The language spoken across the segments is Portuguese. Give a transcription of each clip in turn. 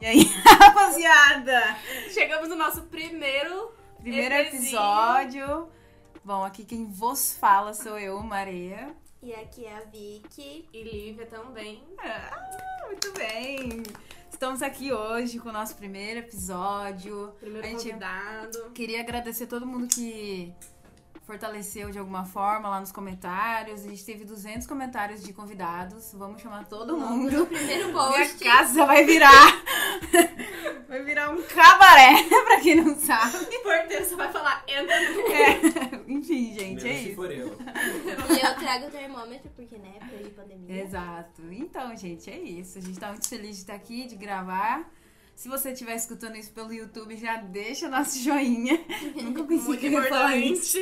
E aí, rapaziada? Chegamos no nosso primeiro, Primeiro EPzinho. episódio. Bom, aqui quem vos fala sou eu, Maria. E aqui é a Vicky. e Lívia também. Ah, muito bem. Estamos aqui hoje com o nosso primeiro episódio. Primeiro A gente- convidado. Queria agradecer todo mundo que fortaleceu de alguma forma lá nos comentários. A gente teve 200 comentários de convidados. Vamos chamar todo mundo. Primeiro Minha post. casa vai virar. Vai virar um cabaré, pra quem não sabe. O porteiro só vai falar, entra no... É. Enfim, gente, é Menos se isso. for eu. E eu trago o termômetro, porque, né, de pandemia. Exato. Então, gente, é isso. A gente tá muito feliz de estar aqui, de gravar. Se você estiver escutando isso pelo YouTube, já deixa nosso joinha. Nunca pensei Muito que eu ia falar isso.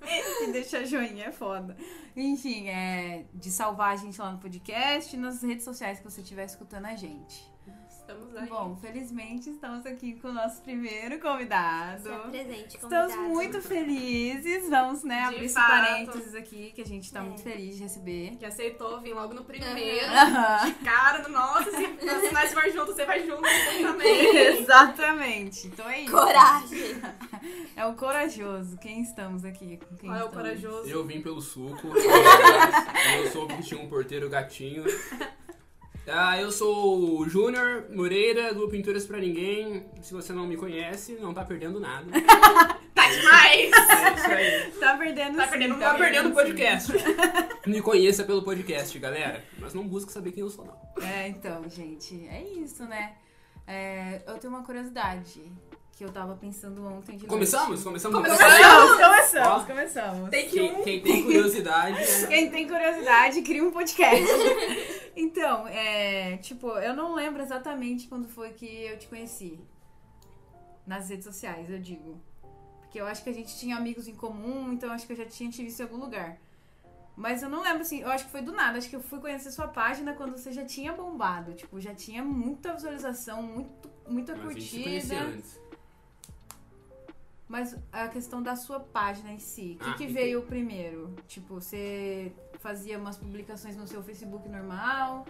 E deixar joinha é foda. Enfim, é de salvar a gente lá no podcast e nas redes sociais que você estiver escutando a gente. Estamos aí. Bom, felizmente estamos aqui com o nosso primeiro convidado. Se apresente, Estamos convidado. muito felizes. Vamos, né, De abrir esse fato. parênteses aqui, que a gente tá É. muito feliz de receber. Que aceitou vir logo no primeiro. Aham. De cara, do nossa, se, se nós for junto, você vai junto também. Exatamente. Então é isso. Coragem. É o corajoso. Quem estamos aqui? Com quem Qual é o estamos? corajoso? Eu vim pelo suco. eu soube que tinha um porteiro gatinho. Ah, eu sou o Júnior Moreira, do Pinturas Pra Ninguém. Se você não me conhece, não tá perdendo nada. Tá demais! É isso aí. Tá perdendo Tá sim, perdendo- Tá perdendo o podcast. Me conheça pelo podcast, galera. Mas não busque saber quem eu sou, não. É, então, gente, é isso, né? É, eu tenho uma curiosidade que eu tava pensando ontem de noite. Começamos? Começamos? Começamos, começamos, Ó. começamos. Tem que Quem, quem tem curiosidade. né? Quem tem curiosidade, cria um podcast. então, é, tipo, eu não lembro exatamente quando foi que eu te conheci. Nas redes sociais, eu digo. Porque eu acho que a gente tinha amigos em comum, então eu acho que eu já tinha te visto em algum lugar. Mas eu não lembro, assim, eu acho que foi do nada. Acho que eu fui conhecer sua página quando você já tinha bombado. Tipo, já tinha muita visualização, muito, muita Mas a gente se curtida. Mas a questão da sua página em si, o que, Ah, que veio primeiro? Tipo, você fazia umas publicações no seu Facebook normal,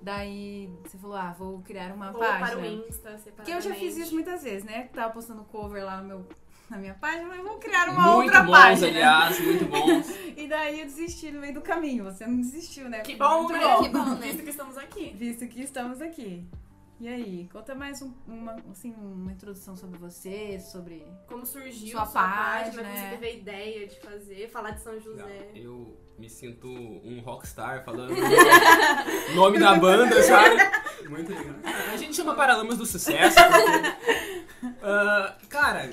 daí você falou, ah, vou criar uma Ou página. para o Insta. Porque eu já fiz isso muitas vezes, né? Tava postando cover lá no meu, na minha página, mas vou criar uma Muito outra bons, página. aliás, muito bons. E daí eu desisti no meio do caminho. Você não desistiu, né? Que Foi bom, muito né? Que bom, né? Visto que estamos aqui. Visto que estamos aqui. E aí, conta mais um- uma, assim, uma introdução sobre você, sobre Como surgiu Sua sua, página, página, como é. você teve a ideia de fazer, falar de São José. Eu me sinto um rockstar falando o nome da banda, sabe? Muito legal. A gente chama Paralamas do Sucesso. Porque, Ah, cara,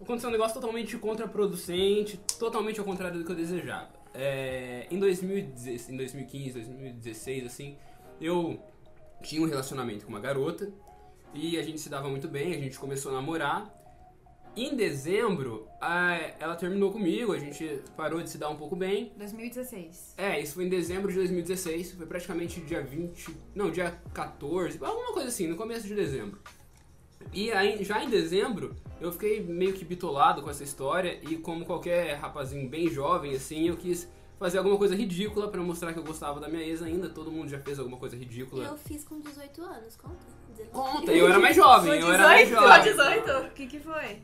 aconteceu um negócio totalmente contraproducente, totalmente ao contrário do que eu desejava. É, em, 2016, em 2015, 2016, assim, eu tinha um relacionamento com uma garota e a gente se dava muito bem, a gente começou a namorar. Em dezembro, a- ela terminou comigo, a gente parou de se dar um pouco bem. 2016. É, isso foi em dezembro de 2016, foi praticamente dia 20, não, dia 14, alguma coisa assim, no começo de dezembro. E aí, já em dezembro, eu fiquei meio que bitolado com essa história e como qualquer rapazinho bem jovem, assim, eu quis fazer alguma coisa ridícula pra mostrar que eu gostava da minha ex ainda, todo mundo já fez alguma coisa ridícula. Eu fiz com 18 anos, conta. 19. Conta, eu era mais jovem, eu era mais 18, jovem. Só 18? O que que foi?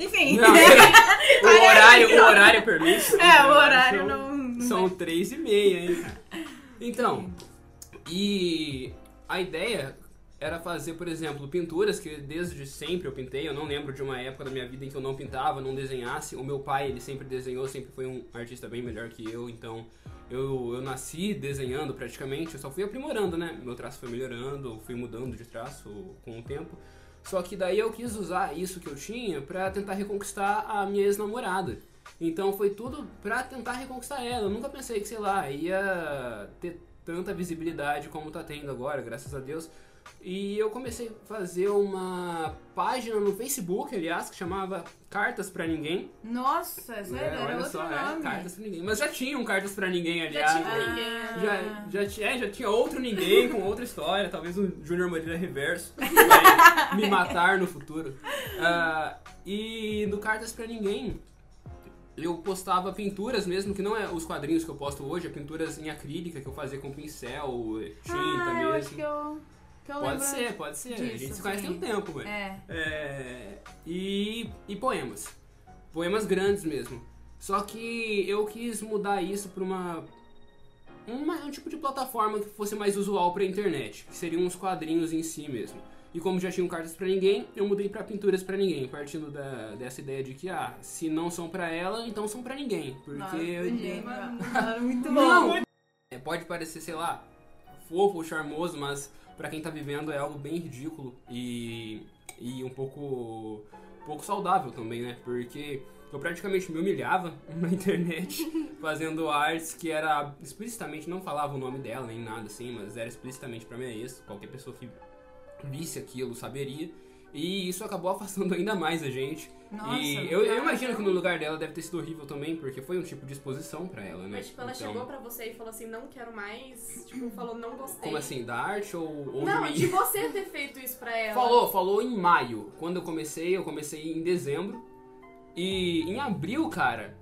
Enfim. Não, o horário, o horário permite. É, o horário São- não... não São três e meia, hein? Então, e a ideia era fazer, por exemplo, pinturas que desde sempre eu pintei. Eu não lembro de uma época da minha vida em que eu não pintava, não desenhasse. O meu pai, ele sempre desenhou, sempre foi um artista bem melhor que eu, então eu, eu nasci desenhando praticamente. Eu só fui aprimorando, né? Meu traço foi melhorando, fui mudando de traço com o tempo. Só que daí eu quis usar isso que eu tinha pra tentar reconquistar a minha ex-namorada. Então foi tudo pra tentar reconquistar ela. Eu nunca pensei que, sei lá, ia ter tanta visibilidade como tá tendo agora, graças a Deus. E eu comecei a fazer uma página no Facebook, aliás, que chamava Cartas Pra Ninguém. Nossa, sério, É, olha só, nome. é, Cartas Pra Ninguém. Mas já tinha um Cartas Pra Ninguém, Já aliás. tinha né? ninguém. Ah. Já, já, tinha, é, já tinha outro ninguém com outra história, talvez um Júnior Moreira reverso que vai me matar no futuro. Ah, e no Cartas Pra Ninguém, eu postava pinturas mesmo, que não é os quadrinhos que eu posto hoje, é pinturas em acrílica que eu fazia com pincel, tinta ah, eu acho mesmo. que eu, que que eu Pode lembro. ser, pode ser. a disso, gente se conhece tem um tempo, velho. É. É, e, e poemas. Poemas grandes mesmo. Só que eu quis mudar isso pra uma, uma- um tipo de plataforma que fosse mais usual pra internet, que seriam uns quadrinhos em si mesmo. E como já tinham cartas pra ninguém, eu mudei pra pinturas pra ninguém, partindo da, dessa ideia de que, ah, se não são pra ela, então são pra ninguém. Porque Nossa, eu- mano, muito bom. não! É, pode parecer, sei lá, fofo ou charmoso, mas pra quem tá vivendo é algo bem ridículo e, e um pouco, um pouco saudável também, né? Porque eu praticamente me humilhava na internet fazendo artes que era explicitamente, não falava o nome dela nem nada assim, mas era explicitamente pra minha ex, qualquer pessoa que visse aquilo saberia. E isso acabou afastando ainda mais a gente. Nossa, e eu, eu imagino que no lugar dela deve ter sido horrível também, porque foi um tipo de exposição pra ela, né? Mas, tipo, ela Então- chegou pra você e falou assim, não quero mais. Tipo, falou, não gostei. Como assim, da arte ou, ou Não, de de você ter feito isso pra ela. Falou, falou em maio. Quando eu comecei, eu comecei em dezembro. E em abril, cara,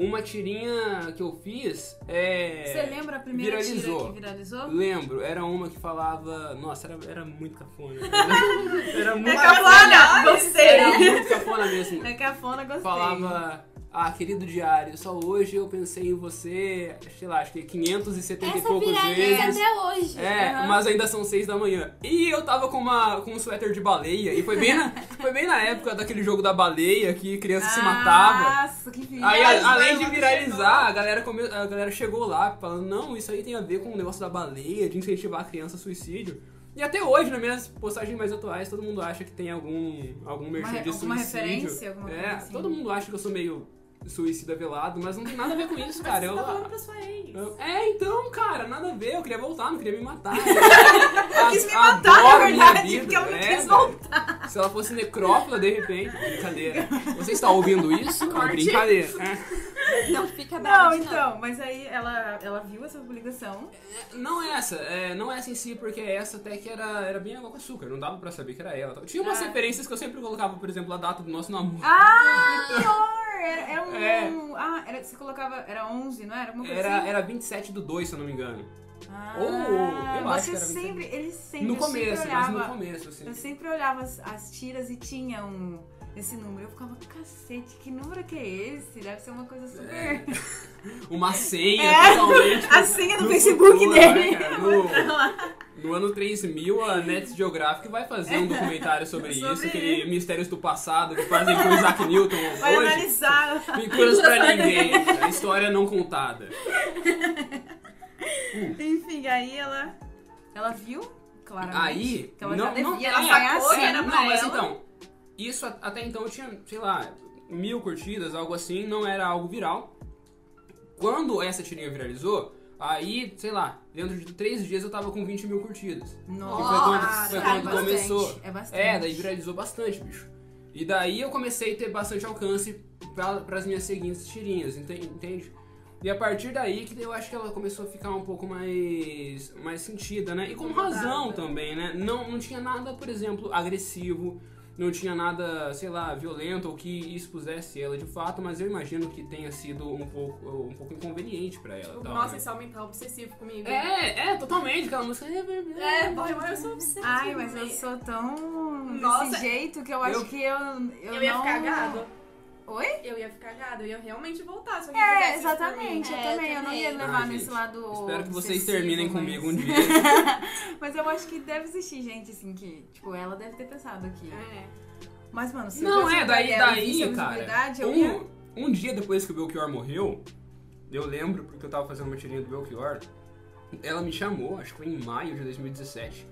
uma tirinha que eu fiz é. Você lembra a primeira viralizou. tira que viralizou? Lembro, era uma que falava. Nossa, era, era muito cafona. Era muito É cafona, gostei. Era muito cafona mesmo. É cafona, gostei. Falava. Ah, querido diário, só hoje eu pensei em você, sei lá, acho que 570 e Essa poucos viraliza vezes. até hoje. É, Aham. mas ainda são seis da manhã. E eu tava com, uma, com um suéter de baleia. E foi bem, na, foi bem na época daquele jogo da baleia que criança se matava. Nossa, que viagem. Aí, a- além de viralizar, a galera, come, a galera chegou lá falando: não, isso aí tem a ver com o negócio da baleia, de incentivar a criança a suicídio. E até hoje, nas minhas postagens mais atuais, todo mundo acha que tem algum, algum merchan de alguma suicídio. referência, alguma é, assim. todo mundo acha que eu sou meio suicida velado, mas não tem nada a ver com isso, cara. Você Eu, tá falando pra sua ex. eu- É, então, cara, nada a ver. Eu queria voltar, não queria me matar. Eu quis me matar, na verdade, porque ela não quis voltar. Se ela fosse necrófila, de repente, brincadeira. Você está ouvindo isso? É brincadeira. É. Não fica bravo Não, então, mas aí ela, ela viu essa publicação. Não é essa, é, não é essa em si, porque essa até que era, era bem água com açúcar, não dava pra saber que era ela. Tinha umas Ah. referências que eu sempre colocava, por exemplo, a data do nosso namoro. Ah, pior! Era, era um. É. Ah, era, você colocava. Era 11, não era? Uma coisa Era, assim? era 27 do 2, se eu não me engano. Ah, ou- eu acho você que era 27. sempre. Ele sempre. No começo, mas olhava, no começo, assim. Eu sempre olhava as, as tiras e tinha um. Esse número. Eu ficava, cacete, que número que é esse? Deve ser uma coisa super. É. Uma senha É. totalmente. A senha do no Facebook futuro, dele. né, no, no ano 3000, a Net Geographic vai fazer um documentário sobre, Sobre isso, aquele Mistérios do Passado que fazem com o Isaac Newton Vai hoje. analisar. Pinturas pra ninguém, a história não contada. Enfim, aí ela. Ela viu, claramente. Aí, que ela não, já devia não, ela ganhar sacou a que cena era não, mas ela. então, isso até então eu tinha, sei lá, mil curtidas, algo assim, não era algo viral. Quando essa tirinha viralizou, aí, sei lá, dentro de três dias eu tava com 20 mil curtidas. Nossa, foi quando, foi é quando bastante, começou. É bastante. É, daí viralizou bastante, bicho. E daí eu comecei a ter bastante alcance para as minhas seguintes tirinhas, ente- entende? E a partir daí que eu acho que ela começou a ficar um pouco mais mais sentida, né? E com razão também, né? Não, não tinha nada, por exemplo, agressivo, não tinha nada, sei lá, violento ou que expusesse ela de fato, mas eu imagino que tenha sido um pouco, um pouco inconveniente pra ela. Tipo, tal, nossa, né? esse homem tá obsessivo comigo. É, é, totalmente, aquela música. É, boy, mas eu sou obsessiva. Ai, mas eu sou tão Nossa. desse jeito que eu acho Eu- que eu. Eu, Eu ia não... ficar gado. Eu ia ficar gado, eu ia realmente voltar. Se alguém É, exatamente. Eu É, eu também. Eu não ia também. levar Ah, nesse gente, lado. Espero que vocês terminem mas- comigo um dia. mas eu acho que deve existir gente assim que. Tipo, ela deve ter pensado aqui. É. Mas, mano, se eu Não, tivesse é, daí, daí, cara. visibilidade, eu ia. Um, um dia depois que o Belchior morreu, eu lembro, porque eu tava fazendo uma tirinha do Belchior, ela me chamou, acho que foi em maio de 2017.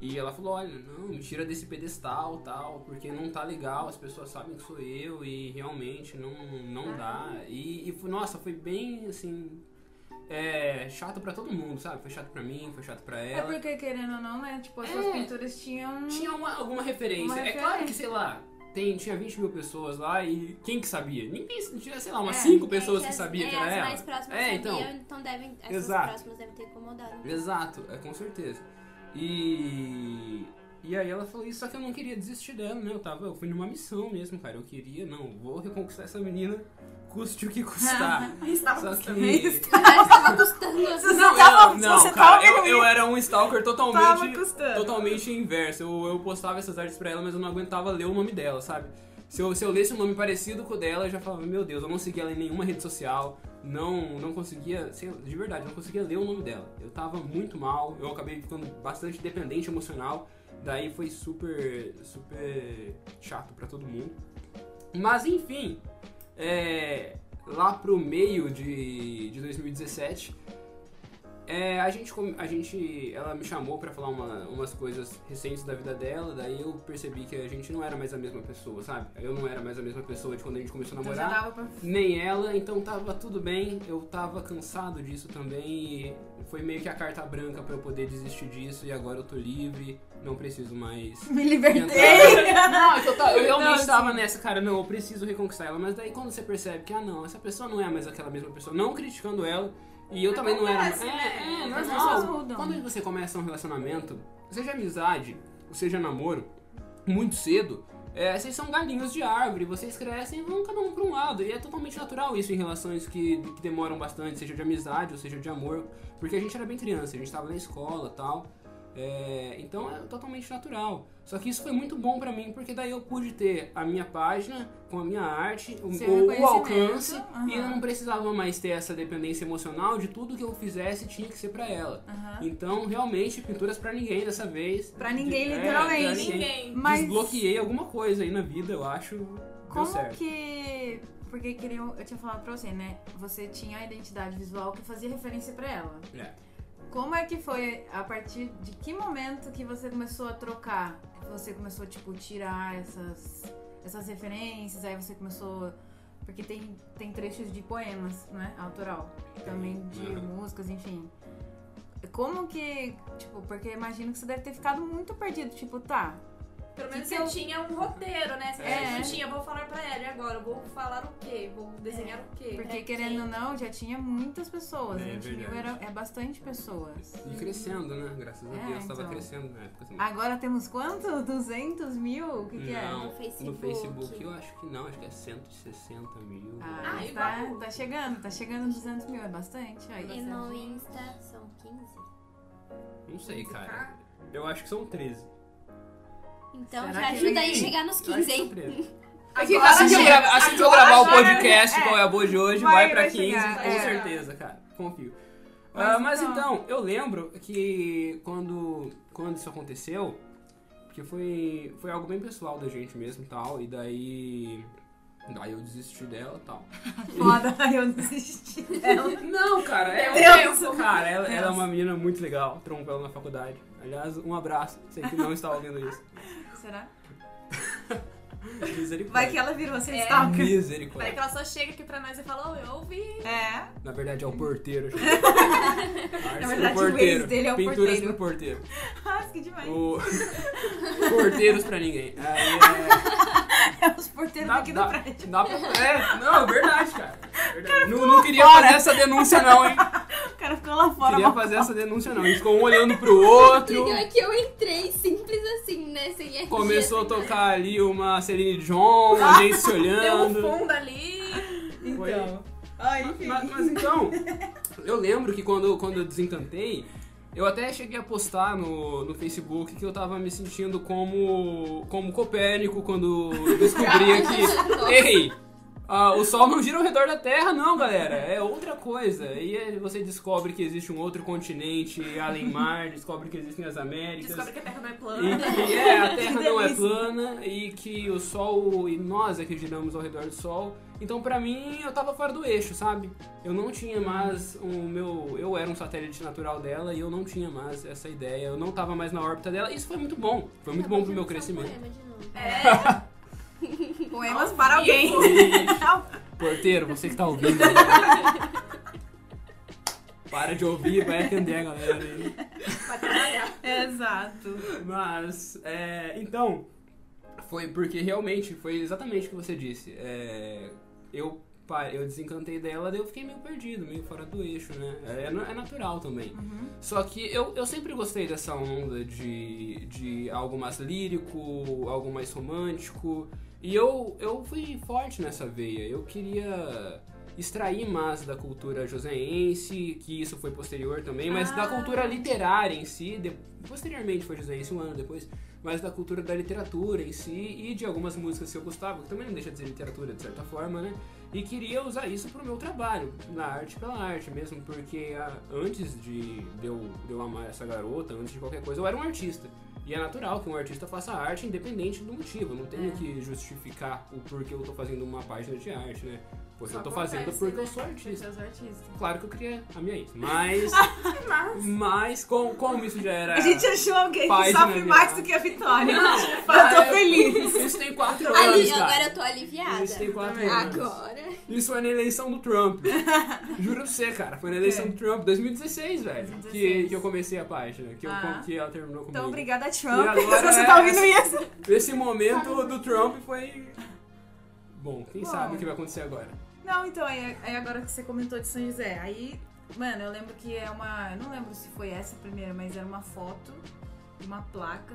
E ela falou, olha, não, me tira desse pedestal tal, porque não tá legal, as pessoas sabem que sou eu e realmente não, não dá. E, e nossa, foi bem assim. É, chato pra todo mundo, sabe? Foi chato pra mim, foi chato pra É ela. porque, querendo ou não, né? Tipo, as É. suas pinturas tinham. Tinha uma- alguma referência. Uma É claro que, sei lá, tem, tinha 20 mil pessoas lá e quem que sabia? Ninguém, tinha, sei lá, umas É, 5 É, pessoas que as- sabiam é, que era as ela. mais próximas É, sabiam, então. então devem, essas Exato. próximas devem ter incomodado. Exato, é com certeza. E E aí ela falou isso, só que eu não queria desistir dela, né? Eu tava, eu fui numa missão mesmo, cara. Eu queria, não, vou reconquistar essa menina, custe o que custar. Estava Só que. Tava custando. Você Não, tava, eu, não você cara, eu, eu era um stalker totalmente, totalmente inverso. Eu, eu postava essas artes pra ela, mas eu não aguentava ler o nome dela, sabe? Se eu, se eu lesse um nome parecido com o dela, eu já falava, meu Deus, eu não seguia ela em nenhuma rede social, não, não conseguia, sei de verdade, não conseguia ler o nome dela. Eu tava muito mal, eu acabei ficando bastante dependente emocional, daí foi super, super chato pra todo mundo. Mas enfim, é, lá pro meio de, de 2017, é, a gente, a gente, ela me chamou pra falar uma- umas coisas recentes da vida dela, daí eu percebi que a gente não era mais a mesma pessoa, sabe? Eu não era mais a mesma pessoa de quando a gente começou a Então namorar, dava pra... nem ela, então tava tudo bem, eu tava cansado disso também e foi meio que a carta branca pra eu poder desistir disso e agora eu tô livre, não preciso mais Me libertei. não, eu, ta- eu realmente Não, tava sim. nessa, cara, não, eu preciso reconquistar ela. Mas daí quando você percebe que, ah, não, essa pessoa não é mais aquela mesma pessoa, não criticando ela, e eu também não era. Acontece, É, né? é, As normal. Quando você começa um relacionamento, seja amizade, ou seja namoro, muito cedo, é, vocês são galinhos de árvore, vocês crescem e vão cada um pra um lado. E é totalmente natural isso em relações que, que demoram bastante, seja de amizade ou seja de amor. Porque a gente era bem criança, a gente tava na escola e tal. É, então é totalmente natural. Só que isso foi muito bom pra mim, porque daí eu pude ter a minha página com a minha arte, o, Seu o- alcance, aham. e eu não precisava mais ter essa dependência emocional de tudo que eu fizesse tinha que ser pra ela. Aham. Então, realmente, pinturas pra ninguém dessa vez. Pra ninguém, É, literalmente. pra ninguém. Ninguém. Mas Desbloqueei alguma coisa aí na vida, eu acho. Como certo. que... Porque queriam, eu tinha falado pra você, né? Você tinha a identidade visual que fazia referência pra ela. É. Como é que foi, a partir de que momento que você começou a trocar? Você começou, tipo, tirar essas, essas referências, aí você começou... Porque tem, tem trechos de poemas, né? Autoral. Também de Uhum. músicas, enfim. Como que, tipo, porque imagino que você deve ter ficado muito perdido. Tipo, tá, Pelo menos Que você tinha um roteiro, né? Você É. tinha, vou falar pra ela, e agora? Vou falar o quê? Vou desenhar o quê? porque É, querendo ou não, já tinha muitas pessoas. É 20 mil verdade. era, é bastante pessoas. E crescendo, né? Graças a É, Deus, tava então. crescendo na época também. Agora temos quanto? 200 mil? O que, que é? não, No Facebook? no Facebook eu acho que não, acho que é 160 mil. Ah, igual. tá, tá chegando, tá chegando nos 200 mil, é bastante. Aí, E no Insta são 15. Não sei, cara. Ficar- Eu acho que são 13. Então Será já ajuda aí a chegar nos Eu acho 15, que são hein? 13. Agora Assim que eu, assim que eu gravar o podcast, É. qual é a boa de hoje, Vai, vai, pra vai 15, chegar, com é. certeza, cara. Confio. Mas Ah, mas então- então, eu lembro que quando, quando isso aconteceu, porque foi, foi algo bem pessoal da gente mesmo e tal, e daí. Daí eu desisti dela e tal. Foda, eu desisti dela. Não, cara, é Deus. um Cara, ela, ela é uma menina muito legal, trompa ela na faculdade. Aliás, um abraço, sei que não está ouvindo isso. Será? Misericórdia. Vai que ela virou sem É. stalker. Vai Misericórdia. que ela só chega aqui pra nós e fala, "Oi, eu ouvi. É. Na verdade é o porteiro. Na verdade, o ex dele é o Pinturas porteiro. pro porteiro. Nossa, que demais. O... Porteiros pra ninguém. Aí, É os porteiros é... aqui do prédio. dá pra... É, não, é verdade, cara. É verdade. Não, não queria fazer essa denúncia não, hein. O cara ficou lá fora. Queria mal- fazer essa denúncia não. A gente ficou um olhando pro outro. Legal é que eu entrei simples assim, né? Sem RG, Começou a sem nada. tocar ali uma Celine Dion, a gente se Deu um olhando. fundo ali. Foi- Então. Ai, enfim. Mas, mas então, eu lembro que quando, quando eu desencantei, eu até cheguei a postar no, no Facebook que eu tava me sentindo como, como Copérnico quando descobria que. Ei! ah, o Sol não gira ao redor da Terra, não, galera. É outra coisa. E você descobre que existe um outro continente além mar, descobre que existem as Américas. Descobre que a Terra não é E plana. que é, a Terra não é plana e que o Sol e nós é que giramos ao redor do Sol. Então, pra mim, eu tava fora do eixo, sabe? Eu não tinha mais o meu. Eu era um satélite natural dela e eu não tinha mais essa ideia. Eu não tava mais na órbita dela. Isso foi muito bom. Foi muito bom pro meu crescimento. Poema de novo. É. Poemas para alguém. Porteiro, você que tá ouvindo. Para de ouvir, vai atender a galera aí. Vai trabalhar. Exato. Mas, é, então, foi porque realmente foi exatamente o que você disse. É, eu eu desencantei dela, daí eu fiquei meio perdido, meio fora do eixo, né? É, é natural também. Uhum. Só que eu, eu sempre gostei dessa onda de, de algo mais lírico, algo mais romântico. E eu, eu fui forte nessa veia. Eu queria extrair mais da cultura joseense, que isso foi posterior também, mas da Ah. cultura literária em si, de- posteriormente foi joseense um ano depois, mas da cultura da literatura em si e de algumas músicas que eu gostava, que também não deixa de ser literatura de certa forma, né? E queria usar isso pro meu trabalho, na arte pela arte mesmo, porque ah, antes de, de, eu, de eu amar essa garota, antes de qualquer coisa, eu era um artista. E é natural que um artista faça arte independente do motivo. Eu não tenho É. que justificar o porquê eu tô fazendo uma página de arte, né? Porque Só eu tô acontece, fazendo porque né? eu sou artista. Seus artistas. Claro que eu queria a minha isso. Mas, Mas. mas com, como isso já era. A gente achou alguém que sofre mais do que a Vitória. eu tô feliz. Isso tem quatro anos, Ali, cara. agora eu tô aliviada. Isso tem quatro Também. anos. Agora. Isso foi na eleição do Trump. Juro pra você, cara. Foi na eleição É. do Trump, 2016, velho. Que, 2016. que eu comecei a página. Que, eu, Ah. que ela terminou comigo. Então, obrigada, E Trump. agora Se você é- tá ouvindo isso. Esse momento do Trump foi. Bom, quem Bom. sabe o que vai acontecer agora. Não, então, aí, aí agora que você comentou de São José, aí, mano, eu lembro que é uma. Eu não lembro se foi essa a primeira, mas era uma foto de uma placa.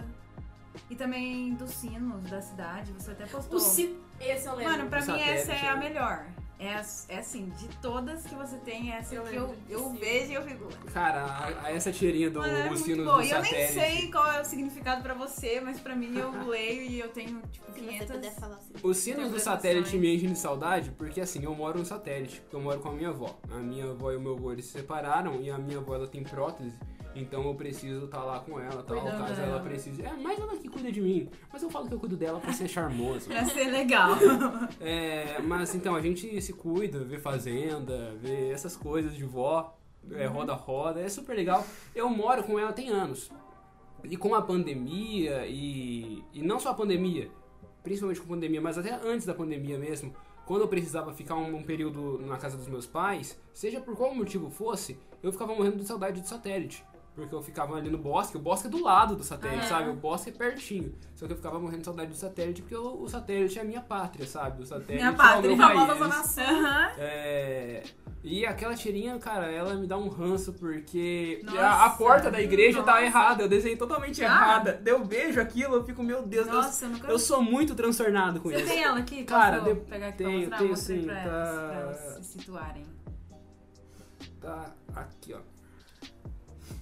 E também dos sinos da cidade, você até postou. O ci... Esse eu lembro. Mano, pra Do mim essa é a né? melhor. É, é assim, de todas que você tem, essa Eu que eu, de eu sim. vejo e eu fico. Cara, a- a essa tirinha do Mano, é os sinos do E eu nem satélite. sei qual é o significado pra você, mas pra mim eu leio e eu tenho, tipo, Se você 500. puder falar assim. Os sinos do satélite me enchem de saudade porque assim, eu moro no satélite, porque eu moro com a minha avó. A minha avó e o meu avô eles se separaram e a minha avó ela tem prótese, então eu preciso estar lá com ela, tal, Cuidando caso ela precise. É, mas ela que cuida de mim. Mas eu falo que eu cuido dela pra ser charmoso. Pra ser legal. É, mas então, a gente se cuida, vê fazenda, vê essas coisas de vó, é, roda-roda, é super legal. Eu moro com ela tem anos. E com a pandemia, e, e não só a pandemia, principalmente com a pandemia, mas até antes da pandemia mesmo, quando eu precisava ficar um, um período na casa dos meus pais, seja por qual motivo fosse, eu ficava morrendo de saudade de satélite. Porque eu ficava ali no bosque, o bosque é do lado do satélite, Aham. sabe? O bosque é pertinho. Só que eu ficava morrendo de saudade do satélite porque o, o satélite é a minha pátria, sabe? O satélite Minha é pátria, famosa. Zona Sul. Aham. É, E aquela tirinha, cara, ela me dá um ranço porque Nossa. a, a porta da igreja tá Nossa. errada, eu desenhei totalmente Ah. errada. Daí Eu vejo aquilo, eu fico, meu Deus, eu- Nossa, eu nunca eu, sou muito transtornado com Você isso. tem ela aqui? Cara, de- pegar aqui tenho, pra mostrar? tenho sim, pra, tá- elas, pra elas se situarem. Tá aqui, ó.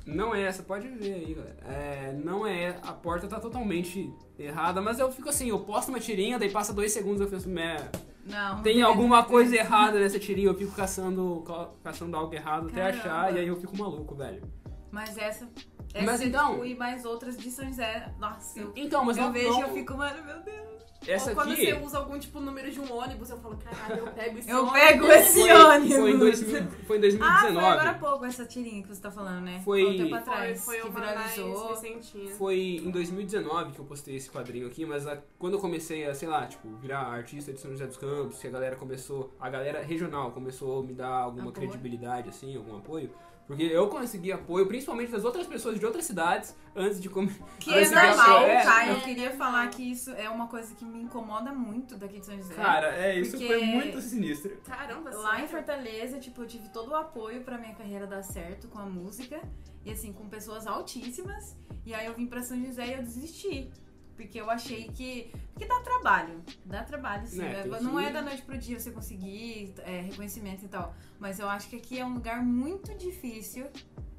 Não é essa, pode ver aí, galera. É, não é, a porta tá totalmente errada, mas eu fico assim, eu posto uma tirinha, daí passa dois segundos eu penso, "Mé, Não. tem alguma coisa errada nessa tirinha, eu fico caçando, ca- caçando algo errado até Caramba. achar, e aí eu fico maluco, velho. Mas essa. Essa Mas então- tipo, e mais outras de São José. Nossa, eu, Então, mas eu não, vejo e não- eu fico, mano, meu Deus. essa Ou quando aqui você usa algum tipo número de um ônibus, eu falo, caralho, eu pego esse Eu ônibus. pego esse foi, ônibus. foi em 2000, foi em Ah, 2019. foi agora há pouco essa tirinha que você tá falando, né? Foi- Há um tempo Foi, atrás. foi que uma mais viralizou. Foi em 2019 que eu postei esse quadrinho aqui, mas a- quando eu comecei a, sei lá, tipo, virar artista de São José dos Campos, que a galera começou, a galera regional começou a me dar alguma Apoio. credibilidade, assim, algum apoio. Porque eu consegui apoio, principalmente das outras pessoas de outras cidades, antes de começar. Que é normal, é, tá? é Eu queria falar que isso é uma coisa que me incomoda muito daqui de São José. Cara, é, isso Porque- foi muito sinistro. Caramba, Lá em? Fortaleza, tipo, eu tive todo o apoio pra minha carreira dar certo com a música. E assim, com pessoas altíssimas. E aí eu vim pra São José e eu desisti. Porque eu achei que. Porque dá trabalho. Dá trabalho, sim. É, tem não que- é da noite pro dia você conseguir é, reconhecimento e tal. Mas eu acho que aqui é um lugar muito difícil.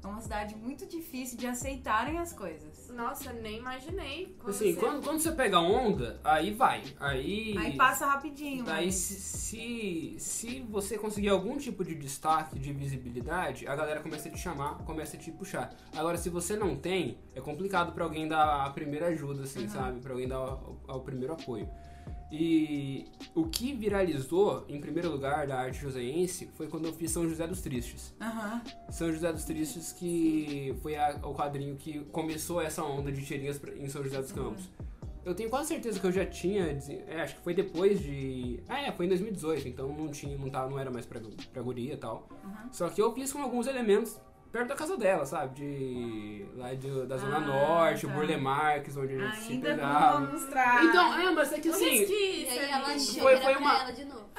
É uma cidade muito difícil de aceitarem as coisas. Nossa, nem imaginei. Quando Assim, você- quando, quando você pega onda, aí vai. Aí. Aí passa rapidinho. Mas- se, se, se você conseguir algum tipo de destaque, de visibilidade, a galera começa a te chamar, começa a te puxar. Agora, se você não tem, é complicado pra alguém dar a primeira ajuda, assim, Uhum. sabe? Pra alguém dar o, o primeiro apoio. E o que viralizou, em primeiro lugar, da arte joseense foi quando eu fiz São José dos Tristes. Aham. São José dos Tristes, que foi a- o quadrinho que começou essa onda de tirinhas em São José dos Campos. Eu tenho quase certeza que eu já tinha. É, acho que foi depois de. Ah, é, foi em 2018, então não tinha, não, tava, não era mais pra, pra guria e tal. Uhum. Só que eu fiz com alguns elementos perto da casa dela, sabe? De. lá de, da Zona Ah, Norte, tá. Burle Marx, onde a gente se Ainda pegava. vamos mostrar. Então, é, mas é que Um assim. resquício E aí ela ali. achou Foi- foi uma-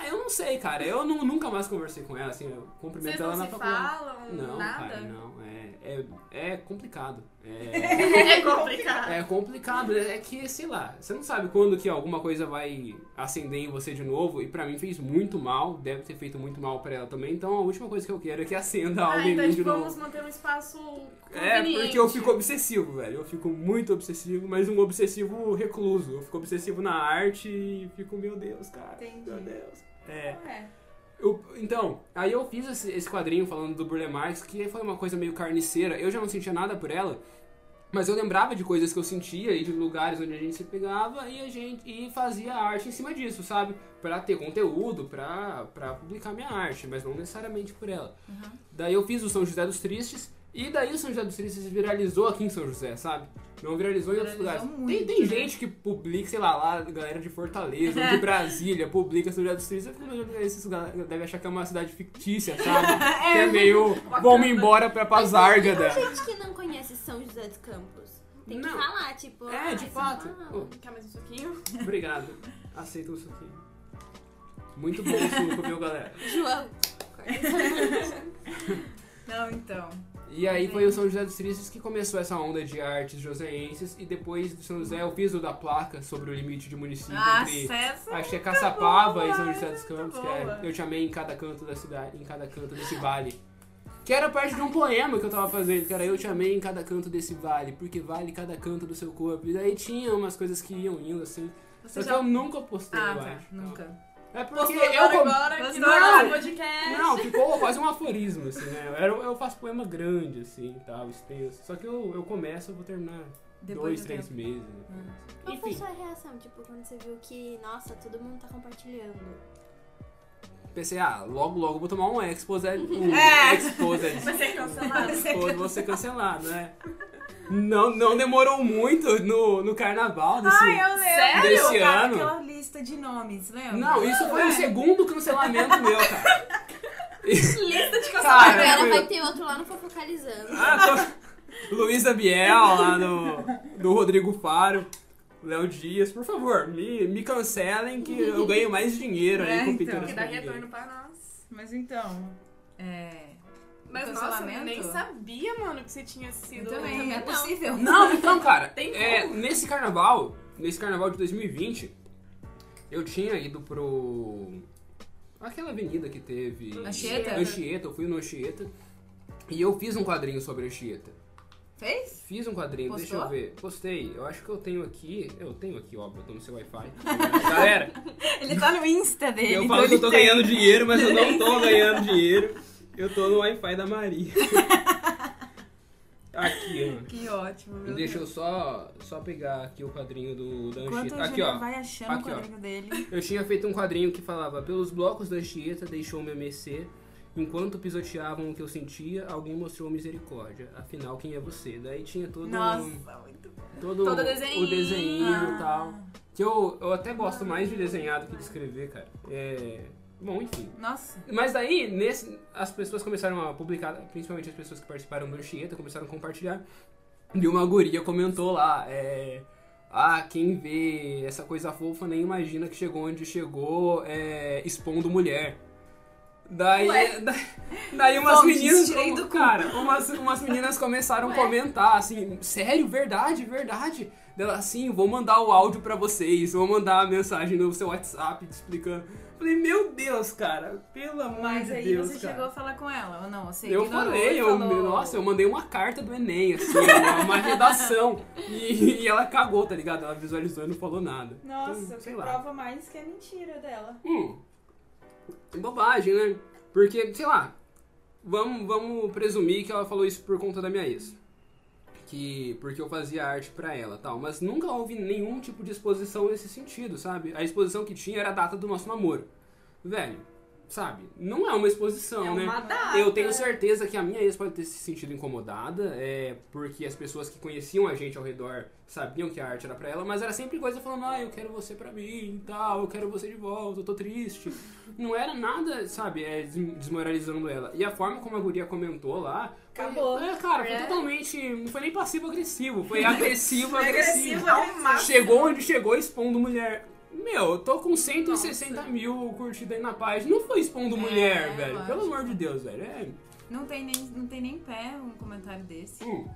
Ah, eu não sei, cara. Eu nu- nunca mais conversei com ela, assim, eu Vocês cumprimento não ela na faculdade. falam Não, nada? cara, não. É, é, é complicado. É, É complicado. é complicado. É que, sei lá, você não sabe quando que alguma coisa vai acender em você de novo. E pra mim fez muito mal. Deve ter feito muito mal pra ela também. Então a última coisa que eu quero é que acenda algo Ah, em então mim de novo. vamos manter um espaço É, porque eu fico obsessivo, velho. Eu fico muito obsessivo, mas um obsessivo recluso. Eu fico obsessivo na arte e fico, meu Deus, cara. Entendi. Meu Deus. É. É. Eu- então, aí eu fiz esse, esse quadrinho falando do Burle Marx, que foi uma coisa meio carniceira. Eu já não sentia nada por ela, mas eu lembrava de coisas que eu sentia e de lugares onde a gente se pegava e a gente e fazia arte em cima disso, sabe? Pra ter conteúdo, pra publicar minha arte, mas não necessariamente por ela. Daí eu fiz o São José dos Tristes, e daí o São José dos Tristes viralizou aqui em São José, sabe? Não viralizou em outros Viralizou lugares. muito, tem tem né? gente que publica, sei lá, lá, galera de Fortaleza, ou de Brasília, publica São José dos Tristes. Eu fico, "Meu, Esses devem achar que é uma cidade fictícia, sabe? que é meio, vamos embora pra Pazárgada. Tem gente que não conhece São José dos Campos. Tem que Não. falar, tipo... É, ah, de fato. Paulo. Quer mais um suquinho? Obrigado. Aceito o suquinho. Muito bom o suco, viu, galera? João. Não, então. E aí foi o São José dos Tristes que começou essa onda de artes joseenses e depois do São José eu fiz o da placa sobre o limite de município entre Acesso. acho que é Caçapava boa, e São José dos muito Campos, que é Eu te amei em cada canto da cidade, em cada canto desse vale. Que era parte de um poema que eu tava fazendo, que era Eu te amei em cada canto desse vale, porque vale cada canto do seu corpo. E daí tinha umas coisas que iam indo assim. Você Só que já... eu nunca postei, Ah, eu tá. acho. Nunca. É porque Postou eu agora, com- agora aqui no agora. nosso podcast. Quase um aforismo, assim, né? Eu, eu faço poema grande, assim, tal, extenso. Só que eu, eu começo, eu vou terminar Depois dois, do três tempo. meses. Qual foi Enfim, sua reação, tipo, quando você viu que, nossa, todo mundo tá compartilhando? Pensei, ah, logo, logo eu vou tomar um exposed. Um É. exposed. Vai ser cancelado. Exposed, vou ser cancelado, né? Não, não demorou muito no, no carnaval desse. Ai, eu lembro. Sério? Desse Cara, ano? Aquela lista de nomes, lembra? Não, isso foi o segundo cancelamento meu, cara. Lista de Cara, cancelamento. Agora foi- vai ter outro lá no Fofocalizando. Ah, tô... Luísa Biel, lá no, do Rodrigo Faro. Léo Dias, por favor, me, me cancelem que eu ganho mais dinheiro aí É, com então. pinturas Que dá retorno pra nós. Mas então. É. Mas O nossa, eu nem sabia, mano, que você tinha Eu sido. também, é Não. possível. Não, então, cara, Tem é, nesse carnaval, nesse carnaval de 2020, eu tinha ido pro. aquela avenida que teve. Anchieta? Anchieta, eu fui no Anchieta. E eu fiz um quadrinho sobre Anchieta. Fez? Fiz um quadrinho, deixa eu Postou? ver. Postei. Eu acho que eu tenho aqui. Eu tenho aqui, óbvio, eu tô no seu Wi-Fi. Galera, Ele tá no Insta dele. eu então falo que eu tô ganhando dinheiro, mas eu não tô ganhando dinheiro. Eu tô no Wi-Fi da Maria. Aqui, mano. Que ótimo. meu Deixa eu Deus. só, só pegar aqui o quadrinho do, da Anchieta. Aqui, ó. vai achando Aqui, o ó. quadrinho dele. Eu tinha feito um quadrinho que falava Pelos blocos da Anchieta deixou-me a mercê Enquanto pisoteavam o que eu sentia Alguém mostrou misericórdia Afinal, quem é você? Daí tinha todo, Nossa, muito bom. todo, Todo o desenho. desenho Ah. e tal Que eu, eu até gosto mais de desenhar do que de escrever, cara É... Bom, enfim Nossa. Mas daí, nesse, as pessoas começaram a publicar Principalmente as pessoas que participaram do Anchieta Começaram a compartilhar E uma guria comentou lá é, Ah, quem vê essa coisa fofa nem imagina que chegou onde chegou é, expondo mulher. Daí, da- daí umas Fontes, meninas, cu. cara, umas, umas meninas começaram a comentar assim, sério, verdade, verdade. Dela assim, vou mandar o áudio pra vocês, vou mandar a mensagem no seu WhatsApp te explicando. Falei, meu Deus, cara, pelo amor Mas de aí Deus, você cara. chegou a falar com ela, ou não? Você Eu falei, eu, falou... nossa, eu mandei uma carta do Enem, assim, uma, uma redação. E, e ela cagou, tá ligado? Ela visualizou e não falou nada. Nossa, Então, prova mais que é mentira dela. Hum, bobagem, né? Porque, sei lá, vamos, vamos presumir que ela falou isso por conta da minha ex. Que, porque eu fazia arte pra ela tal. Mas nunca houve nenhum tipo de exposição nesse sentido, sabe? A exposição que tinha era a data do nosso namoro. Velho, sabe, não é uma exposição, É né? uma data. Eu tenho certeza que a minha ex pode ter se sentido incomodada, é, porque as pessoas que conheciam a gente ao redor sabiam que a arte era pra ela, mas era sempre coisa falando, ah, eu quero você pra mim e tal, eu quero você de volta, eu tô triste. Não era nada, sabe, é, des- desmoralizando ela. E a forma como a guria comentou lá. foi- Acabou. É, cara, foi É. totalmente. Não foi nem passivo-agressivo, foi agressivo-agressivo. Agressivo é o máximo. Chegou onde chegou expondo mulher. Meu, eu tô com 160 Nossa. mil curtidas aí na página. Não foi expondo mulher, velho. lógico. Pelo amor de Deus, velho. É. Não tem nem, não tem nem pé um comentário desse. hum,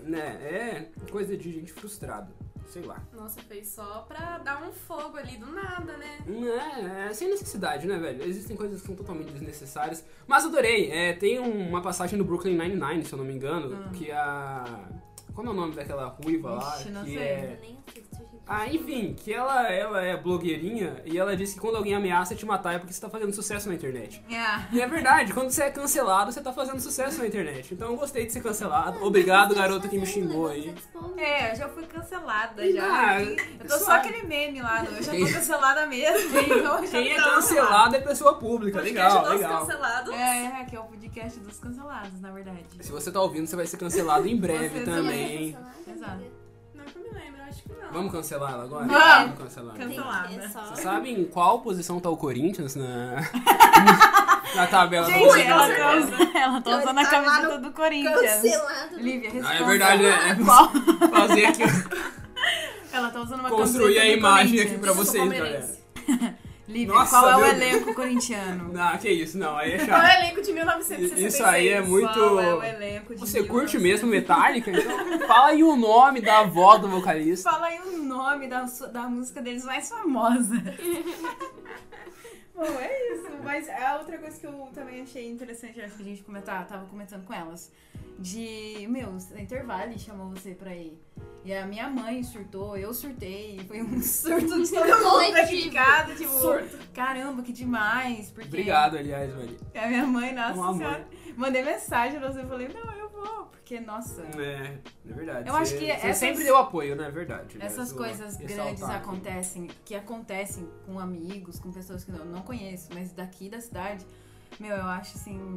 né, é coisa de gente frustrada. Sei lá. Nossa, fez só pra dar um fogo ali do nada, né? É, é sem necessidade, né, velho? Existem coisas que são totalmente desnecessárias. Mas adorei. É, tem uma passagem no Brooklyn Nine-Nine, se eu não me engano, Ah. que a. Como é o nome daquela ruiva lá? Ixi, não que sei. é. Eu nem assisto. Ah, enfim, que ela, ela é blogueirinha e ela disse que quando alguém ameaça te matar é porque você tá fazendo sucesso na internet. É. E é verdade, quando você é cancelado, você tá fazendo sucesso na internet. Então eu gostei de ser cancelado. Obrigado, garota que me xingou aí. É, eu já fui cancelada já. Ah, eu tô só aquele meme lá, eu já tô cancelada mesmo. Então Quem é cancelado é pessoa pública. Podcast Legal, dos legal. cancelados. É, é, que é o podcast dos cancelados, na verdade. Se você tá ouvindo, você vai ser cancelado em breve Você também. Exato. Vamos cancelar ela agora? Vamos. cancelar. Cancelada. É só... Você sabe em qual posição tá o Corinthians na, na tabela da Gente, Ui, ela tá, certeza. usando, ela tá usando a Tá camiseta do Corinthians. Cancelado. Lívia, Ah, responda. é verdade, né? Qual? Fazer aqui, Ela tá usando uma construir a imagem aqui pra vocês, galera. Lívia, Nossa, qual é o elenco corintiano? Não, que isso, não, aí é Qual é o chato. elenco de 1966? Isso aí é muito. Qual é o elenco de Você curte 1900? mesmo Metallica? Então fala aí o nome da avó do vocalista. Fala aí o nome da, da música deles mais famosa. Bom, é isso. Mas a outra coisa que eu também achei interessante, acho que a gente comentar, tava comentando com elas. De, meu, a Intervale chamou você pra ir. E a minha mãe surtou, eu surtei. Foi um surto de todo mundo em casa. Tipo, Surto. caramba, que demais. Porque Obrigado, aliás, Mari. A minha mãe, nossa Um senhora. Mandei mensagem pra você e falei, não, vou. Porque, nossa. É, é verdade. Eu acho Você- que essas- sempre deu apoio, não é verdade? né? Essas Vou coisas grandes aqui. acontecem, que acontecem com amigos, com pessoas que eu não conheço, mas daqui da cidade, meu, eu acho assim,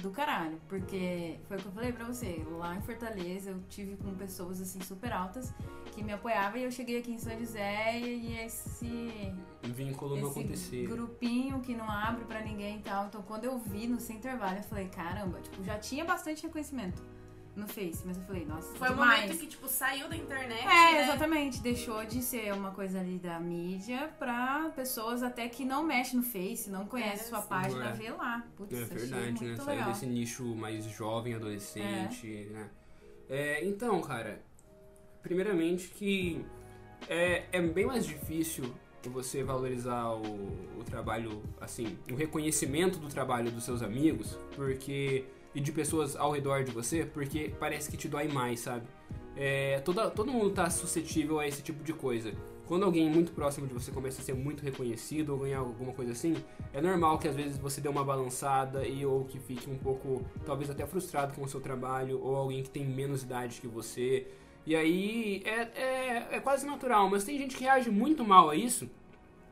do caralho. Porque foi o que eu falei pra você, lá em Fortaleza eu tive com pessoas assim super altas que me apoiavam e eu cheguei aqui em São José e esse, Vínculo não acontecia. grupinho que não abre pra ninguém e tal. Então quando eu vi no Sem Intervalo, eu falei, caramba, tipo, já tinha bastante reconhecimento no Face, mas eu falei, nossa, Foi o demais. momento que, tipo, saiu da internet, É, né? exatamente. Deixou de ser uma coisa ali da mídia pra pessoas até que não mexem no Face, não conhecem É, sua sim. página, É. vê lá. Putz, É achei verdade, né? muito Saiu legal. desse nicho mais jovem, adolescente, né? É, então, cara, primeiramente que é, é bem mais difícil você valorizar o, o trabalho, assim, o reconhecimento do trabalho dos seus amigos, porque e de pessoas ao redor de você, porque parece que te dói mais, sabe? É, toda, todo mundo tá suscetível a esse tipo de coisa. Quando alguém muito próximo de você começa a ser muito reconhecido ou ganhar alguma coisa assim, é normal que às vezes você dê uma balançada e ou que fique um pouco, talvez até frustrado com o seu trabalho, ou alguém que tem menos idade que você. E aí é, é, é quase natural, mas tem gente que reage muito mal a isso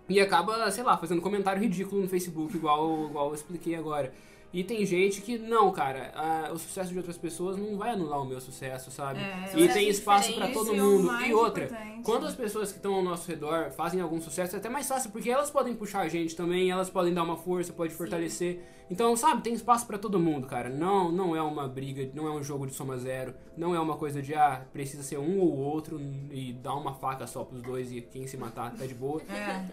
e acaba, sei lá, fazendo comentário ridículo no Facebook, igual, igual eu expliquei agora. E tem gente que, não, cara, ah, o sucesso de outras pessoas não vai anular o meu sucesso, sabe? É, e tem espaço pra diferente, todo é mundo. E outra, importante. quando as pessoas que estão ao nosso redor fazem algum sucesso, é até mais fácil, porque elas podem puxar a gente também, elas podem dar uma força, pode fortalecer. Então, sabe, tem espaço pra todo mundo, cara. Não, não é uma briga, não é um jogo de soma zero, não é uma coisa de, ah, precisa ser um ou outro e dar uma faca só pros dois e quem se matar tá de boa. É,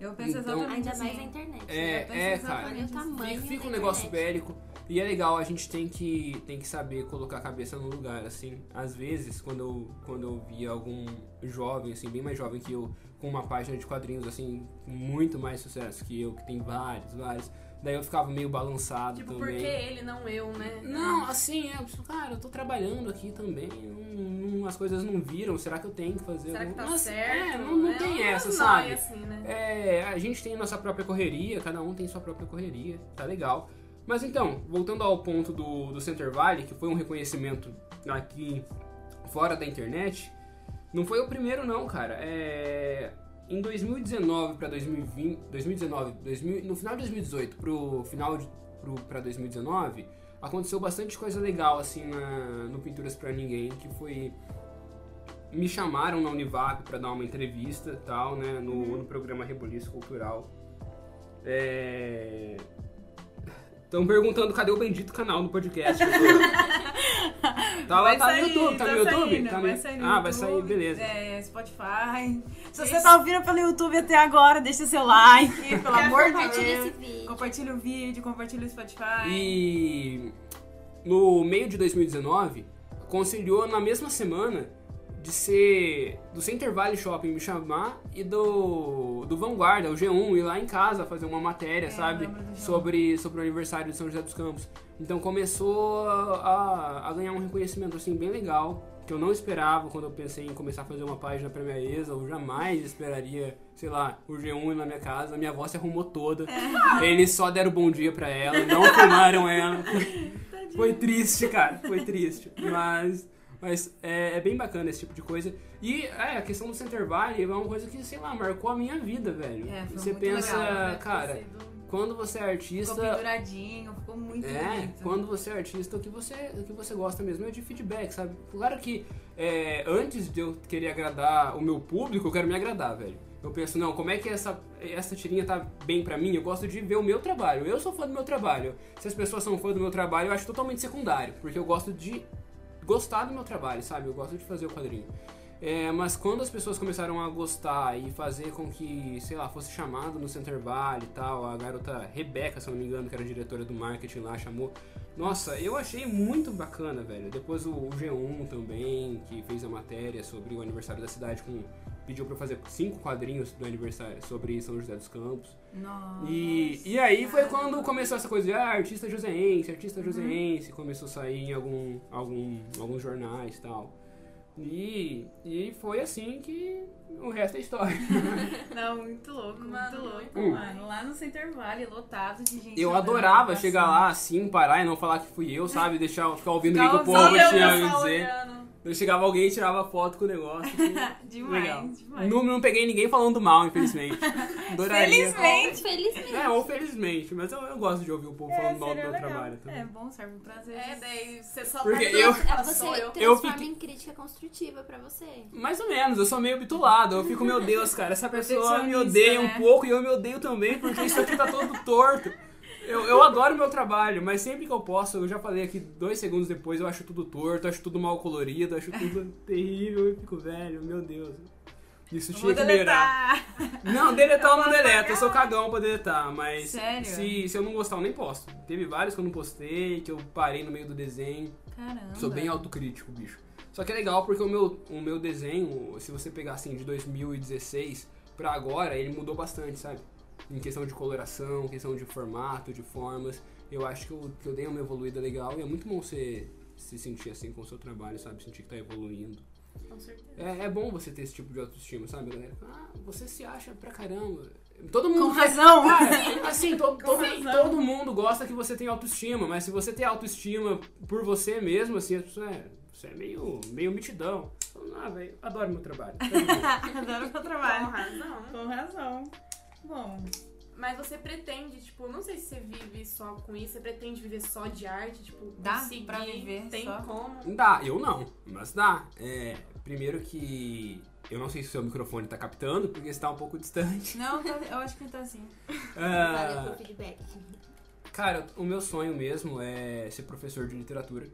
eu penso Então- exatamente Ainda assim. mais na internet. É, Eu penso é, cara. Tamanho Fica, um negócio bélico. E é legal, a gente tem que, tem que saber colocar a cabeça no lugar, assim. Às vezes, quando eu, quando eu via algum jovem, assim, bem mais jovem que eu, com uma página de quadrinhos, assim, com muito mais sucesso que eu, que tem vários, vários. Daí eu ficava meio balançado Tipo, por também. que ele, não eu, né? Não, assim, é, eu penso, cara, eu tô trabalhando aqui também, não- não- as coisas não viram, será que eu tenho que fazer? Será que tá Mas, certo? É, não, não É tem essa, sabe? assim, né? É, a gente tem nossa própria correria, cada um tem sua própria correria, tá legal. Mas então, voltando ao ponto do, do Center Valley, que foi um reconhecimento aqui fora da internet, não foi o primeiro não, cara. É, em 2019 para 2020, 2019, 2000, no final de 2018 pro final de, pro, pra 2019, aconteceu bastante coisa legal assim na, no Pinturas pra Ninguém, que foi me chamaram na Univap para dar uma entrevista e tal, né, no, no programa Reboliço Cultural. É... Estão perguntando cadê o bendito canal do podcast. tá lá, Vai tá sair, no YouTube, tá, no YouTube? saindo, Tá no- vai sair no ah, vai sair, YouTube, beleza. É, Spotify. Se você tá ouvindo pelo YouTube até agora, deixa seu like, pelo amor de Compartilha esse Deus. vídeo. Compartilha o vídeo, compartilha o Spotify. E no meio de 2019, conciliou na mesma semana de ser do Center Valley Shopping me chamar e do, do Vanguarda, o G1, ir lá em casa fazer uma matéria, É, sabe? eu lembro do G1. Sobre, sobre o aniversário de São José dos Campos. Então começou a, a ganhar um reconhecimento assim bem legal, que eu não esperava quando eu pensei em começar a fazer uma página pra minha ex, eu jamais esperaria, sei lá, o G1 ir na minha casa, a minha avó se arrumou toda. É. Eles só deram bom dia pra ela, não filmaram ela. Foi triste, cara, foi triste. Mas, mas é, é bem bacana esse tipo de coisa. E é, a questão do Center Valley é uma coisa que, sei lá, marcou a minha vida, velho. É, foi Você muito pensa, legal, cara, sido- quando você é Ficou artista. penduradinho, ficou muito É, bonito. quando você é artista, o que você, o que você gosta mesmo é de feedback, sabe? Claro que é, antes de eu querer agradar o meu público, eu quero me agradar, velho. Eu penso, não, como é que essa, essa tirinha tá bem pra mim? Eu gosto de ver o meu trabalho. Eu sou fã do meu trabalho. Se as pessoas são fã do meu trabalho, eu acho totalmente secundário, porque eu gosto de gostar do meu trabalho, sabe? Eu gosto de fazer o quadrinho. É, mas quando as pessoas começaram a gostar e fazer com que, sei lá, fosse chamado no Center Valley e tal, a garota Rebeca, se não me engano, que era diretora do marketing lá, chamou. Nossa, eu achei muito bacana, velho. Depois o G1 também, que fez a matéria sobre o aniversário da cidade, com, pediu pra eu fazer cinco quadrinhos do aniversário sobre São José dos Campos. Nossa. E, e aí foi quando começou essa coisa de ah, artista joseense, artista joseense, começou a sair em algum, algum, alguns jornais e tal. E, e foi assim que o resto é história. Não, muito louco, Mano, muito louco, Hum. mano. Lá no Center Valley, lotado de gente. Eu adorava chegar lá assim, parar e não falar que fui eu, sabe? Deixar, ficar ouvindo o que, o povo tinha a dizer. olhando. Eu chegava alguém e tirava foto com o negócio. assim. Demais, Legal. demais. Não, não peguei ninguém falando mal, infelizmente. Adoraria. Felizmente. Felizmente. É, ou felizmente, mas eu, eu gosto de ouvir o povo É, falando mal do meu legal. trabalho também. É bom, serve pra às É, daí você só Porque tá eu- Você eu. transforma fiquei- em crítica construtiva pra você. Mais ou menos, eu sou meio bitulado. Eu fico, meu Deus, cara, essa pessoa me odeia um né? pouco e eu me odeio também, porque isso aqui tá todo torto. Eu, eu adoro meu trabalho, mas sempre que eu posso, eu já falei aqui dois segundos depois, eu acho tudo torto, acho tudo mal colorido, acho tudo terrível, eu fico velho, meu Deus. Isso tinha que melhorar. Não, deletar eu não deleto, eu sou apagar. cagão pra deletar, mas Sério? Se, se eu não gostar, eu nem posto. Teve vários que eu não postei, que eu parei no meio do desenho. Caramba. Sou bem autocrítico, bicho. Só que é legal porque o meu, o meu desenho, se você pegar assim de 2016 pra agora, ele mudou bastante, sabe? Em questão de coloração, questão de formato, de formas. Eu acho que eu, que eu dei uma evoluída legal e é muito bom você se sentir assim com o seu trabalho, sabe? Sentir que tá evoluindo. Com certeza. É, é bom você ter esse tipo de autoestima, sabe, galera? Ah, você se acha pra caramba. Todo mundo Com razão. Cara, assim, todo, todo, razão. todo mundo gosta que você tenha autoestima, mas se você tem autoestima por você mesmo, assim, é, você é meio, meio mitidão. Ah, velho, adoro meu trabalho. Tá. Adoro meu Com trabalho. razão. Com razão. Bom, Mas você pretende, tipo, não sei se você vive só com isso, você pretende viver só de arte, tipo, Dá conseguir, pra viver tem só? como. Dá, eu não, mas dá. É, primeiro que eu não sei se o seu microfone tá captando, porque está um pouco distante. não, tá- eu acho que tá assim. Valeu Ah, pelo feedback. Cara, o meu sonho mesmo é ser professor de literatura.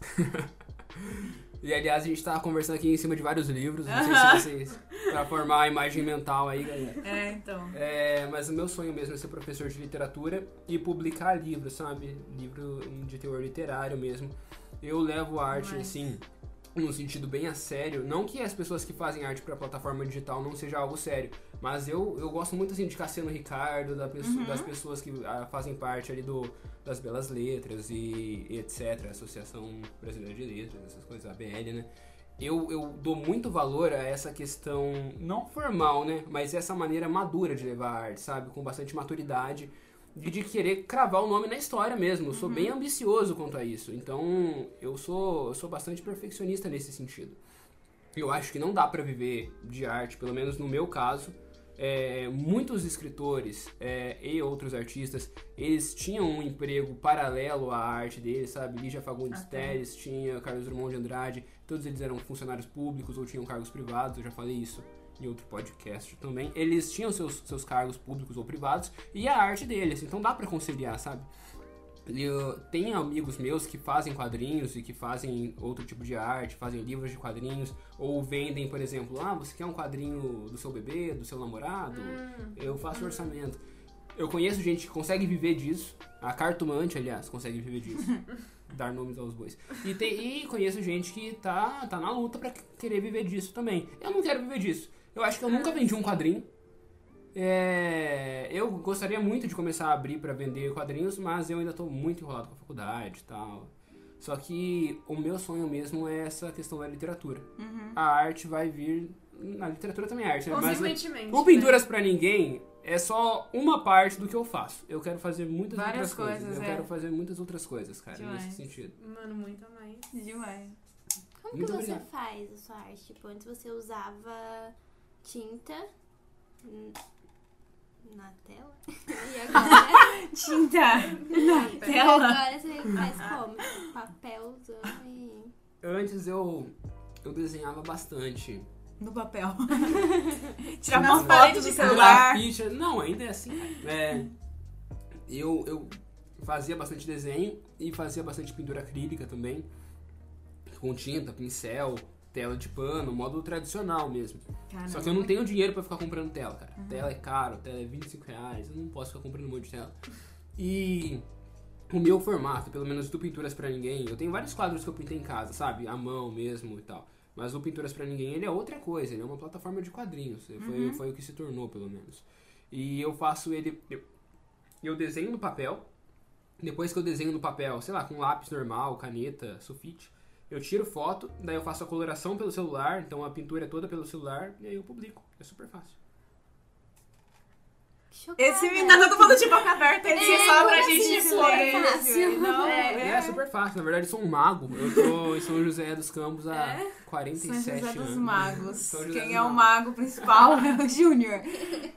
e aliás, a gente tava conversando aqui em cima de vários livros, não sei se vocês. pra formar a imagem mental aí, galera. É, então. É, mas o meu sonho mesmo é ser professor de literatura e publicar livros, sabe? Livro de teor literário mesmo. Eu levo a arte, Mas- assim, num sentido bem a sério. Não que as pessoas que fazem arte pra plataforma digital não seja algo sério, mas eu, eu gosto muito, assim, de Cassiano Ricardo, da pesso- Uhum. das pessoas que ah, fazem parte ali do, das Belas Letras e, e etc. Associação Brasileira de Letras, essas coisas, a BL, né? eu, eu dou muito valor a essa questão, não formal, né? Mas essa maneira madura de levar a arte, sabe? Com bastante maturidade. E de querer cravar o nome na história mesmo. Eu sou bem ambicioso quanto a isso. Então, eu sou, eu sou bastante perfeccionista nesse sentido. eu acho que não dá pra viver de arte, pelo menos no meu caso. É, muitos escritores é, e outros artistas, eles tinham um emprego paralelo à arte deles, sabe? Lígia Fagundes Ah, tá. Teles, tinha Carlos Drummond de Andrade, todos eles eram funcionários públicos ou tinham cargos privados, eu já falei isso em outro podcast também. Eles tinham seus, seus cargos públicos ou privados e a arte deles, então dá pra conciliar, sabe? Eu tenho amigos meus que fazem quadrinhos e que fazem outro tipo de arte, fazem livros de quadrinhos, ou vendem, por exemplo, ah, você quer um quadrinho do seu bebê, do seu namorado? Eu faço orçamento. Eu conheço gente que consegue viver disso, a Cartomante, aliás, consegue viver disso. Dar nomes aos bois. E, tem, e conheço gente que tá, tá na luta pra querer viver disso também. Eu não quero viver disso. Eu acho que eu nunca vendi um quadrinho. É, eu gostaria muito de começar a abrir pra vender quadrinhos, mas eu ainda tô muito enrolado com a faculdade e tal. Só que o meu sonho mesmo é essa questão da literatura. A arte vai vir. Na literatura também é arte, né? Mas Consequentemente. o Pinturas pra Ninguém é só uma parte do que eu faço. Eu quero fazer muitas Várias outras coisas. coisas, Eu é. quero fazer muitas outras coisas, cara, Demais. nesse sentido. né? Mano, muito a mais. Demais. Como Muito que você obrigado. faz a sua arte? Tipo, antes você usava tinta na tela. E agora, Tinta na e tela. agora você faz como? Papelzão e. Antes eu, eu desenhava bastante. No papel. Tirar Nas uma foto do de celular. Grafite, não, ainda é assim. É, eu, eu fazia bastante desenho e fazia bastante pintura acrílica também. Com tinta, pincel, tela de pano, modo tradicional mesmo. Caramba. Só que eu não tenho dinheiro pra ficar comprando tela, cara. Tela é caro, tela é 25 reais, eu não posso ficar comprando um monte de tela. E o meu formato, pelo menos do Pinturas Pra Ninguém, eu tenho vários quadros que eu pintei em casa, sabe? À mão mesmo e tal. Mas o Pinturas Pra Ninguém, ele é outra coisa, ele é uma plataforma de quadrinhos. Foi, foi o que se tornou, pelo menos. E eu faço ele... Eu, eu desenho no papel, depois que eu desenho no papel, sei lá, com lápis normal, caneta, sulfite, eu tiro foto, daí eu faço a coloração pelo celular, então a pintura é toda pelo celular, e aí eu publico. É super fácil. Chocada. Esse menino Tá todo mundo de boca aberta aqui, É, só pra gente assim, explorar. super fácil? Não, É, é. super fácil. Na verdade, eu sou um mago. Eu tô em São José dos Campos há É? 47 São José anos. dos Magos. São José Quem dos é o mago principal é o Júnior.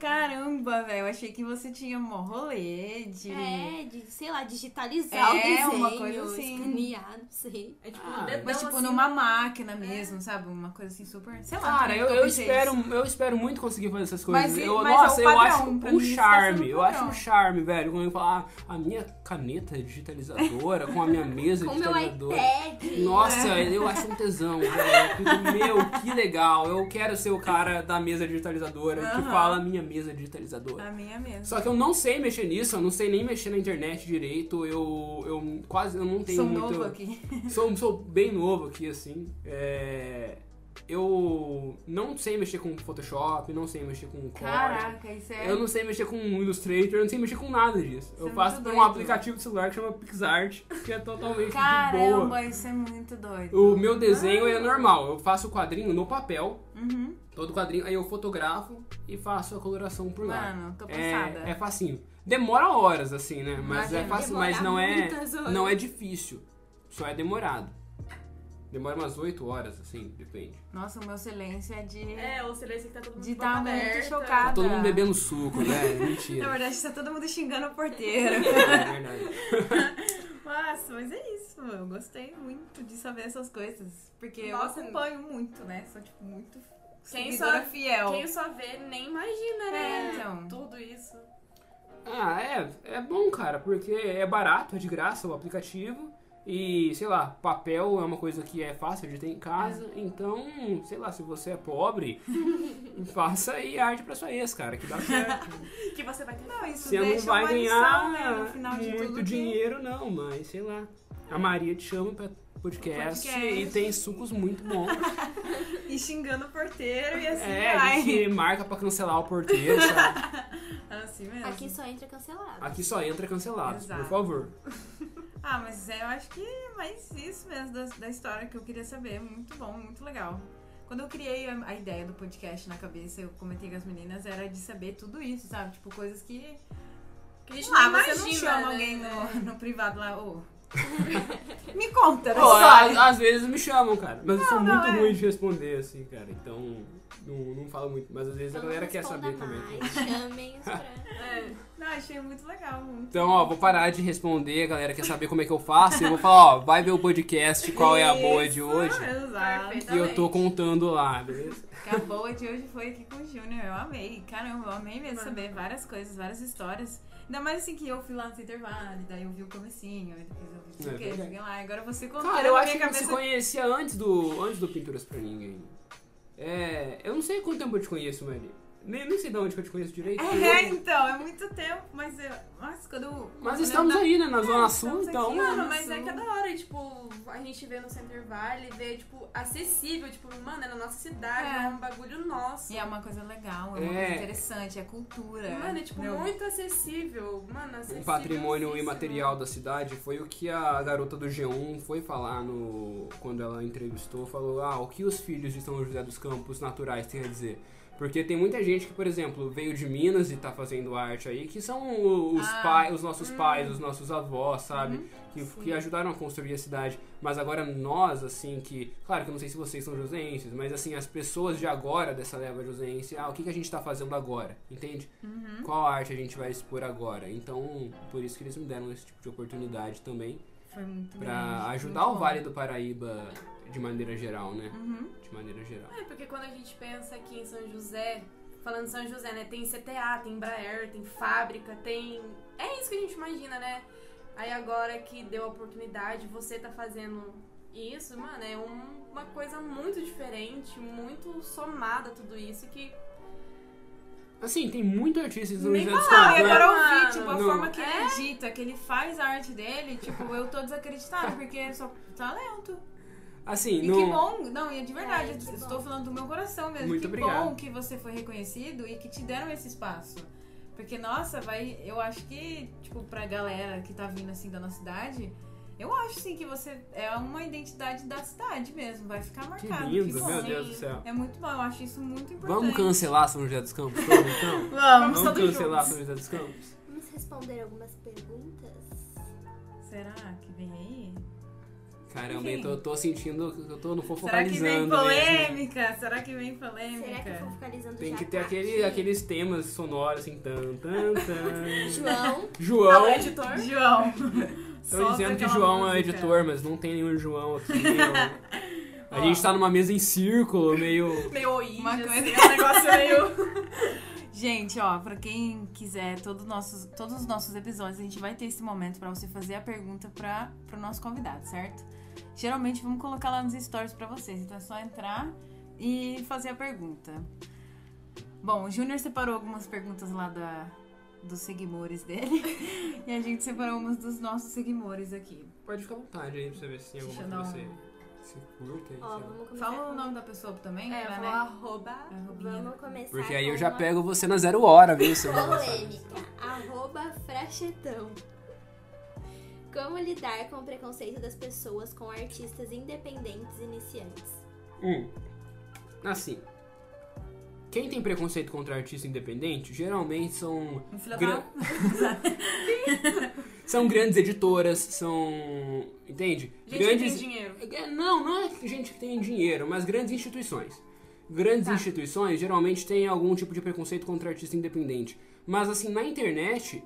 Caramba, velho. Eu achei que você tinha um rolê de. É, de, sei lá, digitalizar É, o desenho, uma coisa assim. escanear, não sei. É tipo, Ah, um Mas, tipo, assim, numa máquina mesmo, sabe? Uma coisa assim super. Sei lá. Cara, eu, eu espero, eu espero muito conseguir fazer essas coisas. Mas, eu, mas é nossa, eu acho um tá charme. Eu acho um charme, velho. Quando eu falar, ah, a minha caneta digitalizadora com a minha mesa Com o meu digitalizadora. iPad. Nossa, É. eu acho um tesão, velho. Fico, Meu, que legal. Eu quero ser o cara da mesa digitalizadora que fala minha mesa digitalizadora. A minha mesmo. Só que eu não sei mexer nisso, eu não sei nem mexer na internet direito, eu, eu quase eu não tenho Sou muito. novo aqui. Sou, sou bem novo aqui, assim. É, eu não sei mexer com Photoshop, não sei mexer com Core. Caraca, isso é. Eu não sei mexer com Illustrator, eu não sei mexer com nada disso. Isso eu é faço por um aplicativo de celular que chama PixArt, que é totalmente de boa. Caramba, isso é muito doido. O meu desenho é normal, eu faço o quadrinho no papel, Uhum. todo quadrinho, aí eu fotografo e faço a coloração por lá. Mano, tô passada. É, é facinho. Demora horas, assim, né? Mas é Imagina, fácil, mas não é, não é difícil. Só é demorado. Demora umas 8 horas, assim, depende. Nossa, o meu silêncio é de. É, o silêncio que tá todo mundo De boca tá muito chocada. Tá todo mundo bebendo suco, né? Na Mentira. verdade, tá todo mundo xingando o porteiro. É verdade. Nossa, mas é isso. Eu gostei muito de saber essas coisas. Porque Nossa, eu acompanho muito, né? Sou, tipo, muito Quem só- fiel. Quem só vê nem imagina, né? É, então. Tudo isso. Ah, é, é bom, cara, porque é barato, é de graça o aplicativo. E, sei lá, papel é uma coisa que é fácil de ter em casa. Então, sei lá, se você é pobre, faça aí arte pra sua ex, cara, que dá certo. Que você vai ter. Não, isso Você não vai ganhar lição, né, no final de muito tudo que- dinheiro, não, mas sei lá. A Maria te chama pra podcast, Podcast. e tem sucos muito bons. E xingando o porteiro e assim é, a vai. gente marca pra cancelar o porteiro, sabe? Assim mesmo. Aqui só entra cancelado. Aqui só entra cancelados, Exato. por favor. Ah, mas é, eu acho que é mais isso mesmo da, da história que eu queria saber. Muito bom, muito legal. Quando eu criei a, a ideia do podcast na cabeça, eu comentei com as meninas, era de saber tudo isso, sabe? Tipo, coisas que. Que a gente Ah, não você imagina, não chama né? alguém no, no privado lá, ô. Me conta Pô, história. às, às vezes me chamam, cara. Mas eu sou Não, não, muito é. ruim de responder, assim, cara. Então, não, não falo muito. Mas às vezes a Então galera não quer saber também. mais, Chamem os pra... É. Não, achei muito legal. Muito Então, ó, vou parar de responder, a galera quer saber como é que eu faço. Eu vou falar, ó, vai ver o podcast, qual é a boa de Isso, hoje. Exato. E eu tô contando lá, beleza? Que a boa de hoje foi aqui com o Júnior. Eu amei. Caramba, eu amei mesmo saber várias coisas, várias histórias. Ainda mais assim que eu fui lá no Center Valley, daí eu vi o comecinho, aí depois eu vi É o quê, verdade. joguei lá. Agora você contou Cara, eu acho que minha você cabeça. conhecia antes do, antes do Pinturas pra Ninguém. É, eu não sei quanto tempo eu te conheço, Mari. Nem, nem sei de onde que eu te conheço direito. É, então, é muito tempo, mas eu. Mas quando. Mas eu estamos aí, né, na Zona estamos Sul, aqui, então... mano. Mano, mas é que é da hora, e, tipo, a gente vê no Center Valley, vê, tipo, acessível, tipo, mano, é na nossa cidade, É. é, um bagulho nosso. E é uma coisa legal, é uma É. coisa interessante, é cultura. Mano, é, tipo, Meu, muito acessível. Mano, acessível. O patrimônio imaterial da cidade foi o que a garota do G1 foi falar no quando ela entrevistou, falou: "Ah, o que os filhos de São José dos Campos naturais têm a dizer?" Porque tem muita gente que, por exemplo, veio de Minas e tá fazendo arte aí, que são os Ah. pais, os nossos pais, os nossos avós, sabe? Uhum. Que, que ajudaram a construir a cidade. Mas agora nós, assim, que. Claro que eu não sei se vocês são josenses, mas assim, as pessoas de agora dessa leva josense, ah, o que, que a gente tá fazendo agora? Entende? Uhum. qual arte a gente vai expor agora. Então, por isso que eles me deram esse tipo de oportunidade também, Foi muito pra grande, ajudar muito o bom. Vale do Paraíba de maneira geral, né? Uhum. De maneira geral. É, porque quando a gente pensa aqui em São José, falando em São José, né? Tem CTA, tem Embraer, tem fábrica, tem. É isso que a gente imagina, né? Aí agora que deu a oportunidade, você tá fazendo isso, mano, é um- uma coisa muito diferente, muito somada a tudo isso que. Assim, tem muito artista em São Nem José dos falar, Campos, e né? agora eu Mano, vi, tipo, a não. forma que ele É? edita, que ele faz a arte dele, tipo, eu tô desacreditada, porque é só talento. Assim, E não... que bom, não, e é de verdade, É, que eu bom. estou falando do meu coração mesmo. Muito que obrigado. bom que você foi reconhecido e que te deram esse espaço. Porque, nossa, vai. Eu acho que, tipo, pra galera que tá vindo assim da nossa cidade, eu acho sim que você é uma identidade da cidade mesmo. Vai ficar Que marcado. lindo, bom. meu Deus do céu. É muito bom, eu acho isso muito importante. Vamos cancelar São José dos Campos todo, então? Vamos, Vamos cancelar juntos. São José dos Campos? Vamos responder algumas perguntas? Será que vem aí? Caramba, Enfim. eu tô, tô sentindo que eu tô no Será que vem fofocalizando mesmo. polêmica? Será que vem polêmica? Será que eu vou focalizando Tem que ter aquele, aqueles temas sonoros assim, tan, tan, tan. João, João, Alô, editor? João. Estão solta dizendo que João é o música. editor, mas não tem nenhum João aqui. eu- A gente tá numa mesa em círculo, meio. Meio índio, Uma assim, coisa- é um negócio meio. Gente, ó, pra quem quiser todos, nossos, todos os nossos episódios, a gente vai ter esse momento pra você fazer a pergunta para pro nosso convidado, certo? Geralmente vamos colocar lá nos stories pra vocês, então é só entrar e fazer a pergunta. Bom, o Júnior separou algumas perguntas lá da, dos seguidores dele e a gente separou umas dos nossos seguidores aqui. Pode ficar à vontade aí pra você ver se tem alguma que você um- se curta. aí, Fala o nome da pessoa também, É, pra, eu né? arroba. Arrobinha. Vamos começar Porque aí com eu já uma pego você na zero hora, viu, seu polêmica. Arroba frachetão. Como lidar com o preconceito das pessoas com artistas independentes iniciantes? Hum. Assim. Quem tem preconceito contra artista independente, geralmente são Um filho Gra- da... são grandes editoras, são. Entende? Gente grandes. que tem dinheiro. É, Não, não é gente que tem dinheiro, mas grandes instituições. Grandes Tá. instituições geralmente têm algum tipo de preconceito contra artista independente. Mas assim, na internet,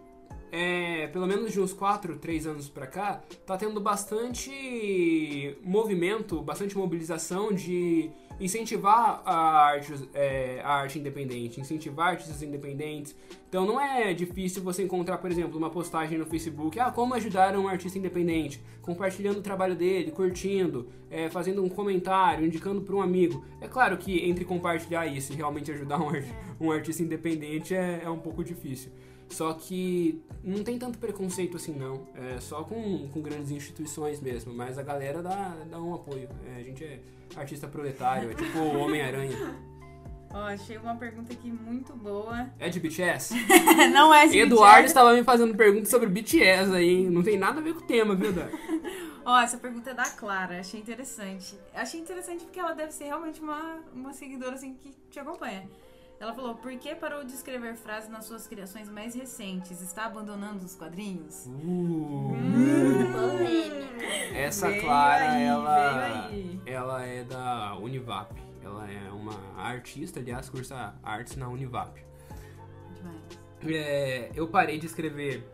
é, pelo menos de uns 4, 3 anos pra cá, tá tendo bastante movimento, bastante mobilização de incentivar a arte, é, a arte independente, incentivar artistas independentes. Então não é difícil você encontrar, por exemplo, uma postagem no Facebook, ah, como ajudar um artista independente, compartilhando o trabalho dele, curtindo, é, fazendo um comentário, indicando para um amigo. É claro que entre compartilhar isso e realmente ajudar um, ar- um artista independente é, é um pouco difícil. Só que não tem tanto preconceito assim, não. É só com, com grandes instituições mesmo. Mas a galera dá, dá um apoio. É, a gente é artista proletário, é tipo Homem-Aranha. Ó, achei uma pergunta aqui muito boa. É de BTS? Não é de Eduardo BTS. estava me fazendo perguntas sobre BTS aí, hein? Não tem nada a ver com o tema, viu, Dan? Ó, essa pergunta é da Clara, achei interessante. Achei interessante porque ela deve ser realmente uma, uma seguidora assim que te acompanha. Ela falou, por que parou de escrever frases nas suas criações mais recentes? Está abandonando os quadrinhos? Uh. Polêmica. Essa Veio Clara, aí, ela, ela é da Univap. Ela é uma artista, aliás, cursa artes na Univap. Demais. É, eu parei de escrever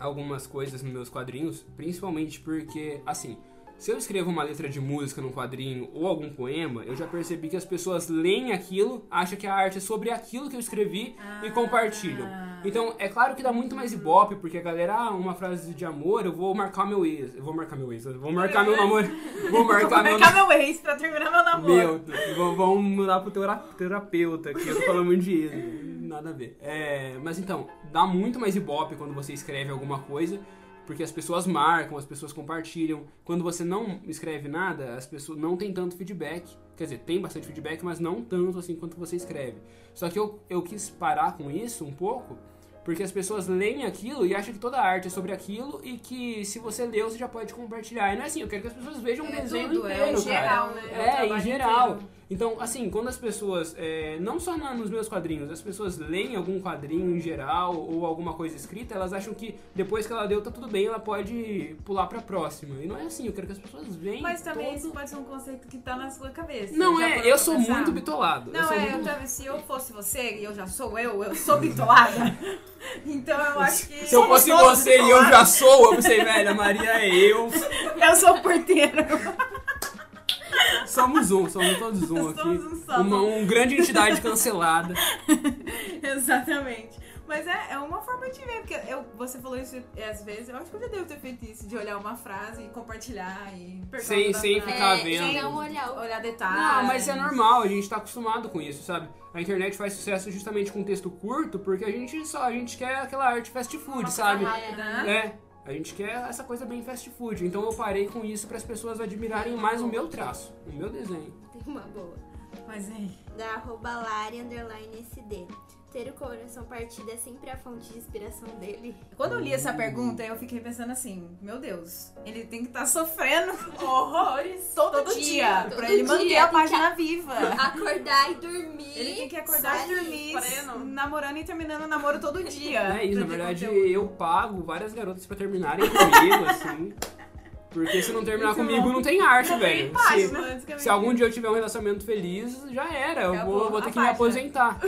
algumas coisas nos meus quadrinhos, principalmente porque, assim, se eu escrevo uma letra de música num quadrinho ou algum poema, eu já percebi que as pessoas leem aquilo, acham que a arte é sobre aquilo que eu escrevi e compartilham. Então, é claro que dá muito mais ibope, porque a galera, ah, uma frase de amor, eu vou marcar meu ex. Eu vou marcar meu ex, vou marcar meu namoro. Vou marcar meu Marcar meu ex pra terminar meu namoro. meu, vamos mudar pro terapeuta aqui, eu tô falando muito de ex, nada a ver. É, mas então, dá muito mais ibope quando você escreve alguma coisa, porque as pessoas marcam, as pessoas compartilham. Quando você não escreve nada, as pessoas não tem tanto feedback. Quer dizer, tem bastante feedback, mas não tanto assim quanto você escreve. Só que eu, eu quis parar com isso um pouco, porque as pessoas leem aquilo e acham que toda arte é sobre aquilo e que se você leu, você já pode compartilhar. E não é assim, eu quero que as pessoas vejam o É desenho tudo, é inteiro, em cara. geral, né? É É, em geral. inteiro. Então, assim, quando as pessoas, é, não só nos meus quadrinhos, as pessoas leem algum quadrinho em geral ou alguma coisa escrita, elas acham que depois que ela leu tá tudo bem, ela pode pular pra próxima. E não é assim, eu quero que as pessoas vejam Mas também todo... isso pode ser um conceito que tá na sua cabeça. Não é, eu sou pensar? muito bitolado. Não, é, muito... eu também, se eu fosse você e eu já sou eu, eu sou bitolada. então eu acho que. Se eu fosse você e eu já sou, eu pensei, velho, a Maria é eu. Eu sou porteira. Somos um, somos todos um aqui. Somos um só. Uma, uma grande entidade cancelada. Exatamente. Mas é, é uma forma de ver, porque eu, você falou isso é, às vezes, eu acho que eu já devo ter feito isso, de olhar uma frase e compartilhar e Sem- sem frase, ficar é, vendo. Sem não olhar olhar detalhes. Não, mas é normal, a gente tá acostumado com isso, sabe? A internet faz sucesso justamente com texto curto, porque a gente só, a gente quer aquela arte fast food, sabe? rápida, né? É, a gente quer essa coisa bem fast food. Então eu parei com isso para as pessoas admirarem mais o meu traço, o meu desenho. Tem uma boa. Mas é. Da arroba Lari underline SD. Ter o coração partido é sempre a fonte de inspiração dele. Quando eu li essa pergunta, eu fiquei pensando assim, meu Deus, ele tem que estar sofrendo Horrores. todo, Todo dia, dia, pra todo ele manter dia, a página viva. Acordar e dormir. Ele tem que acordar e dormir, pleno. namorando e terminando o namoro todo dia. É isso, na verdade conteúdo. eu pago várias garotas pra terminarem comigo, assim. Porque se não terminar Muito comigo, não tem arte, velho. Se, Página, se algum dia eu tiver um relacionamento feliz, já era. Eu vou, vou ter que me página. aposentar.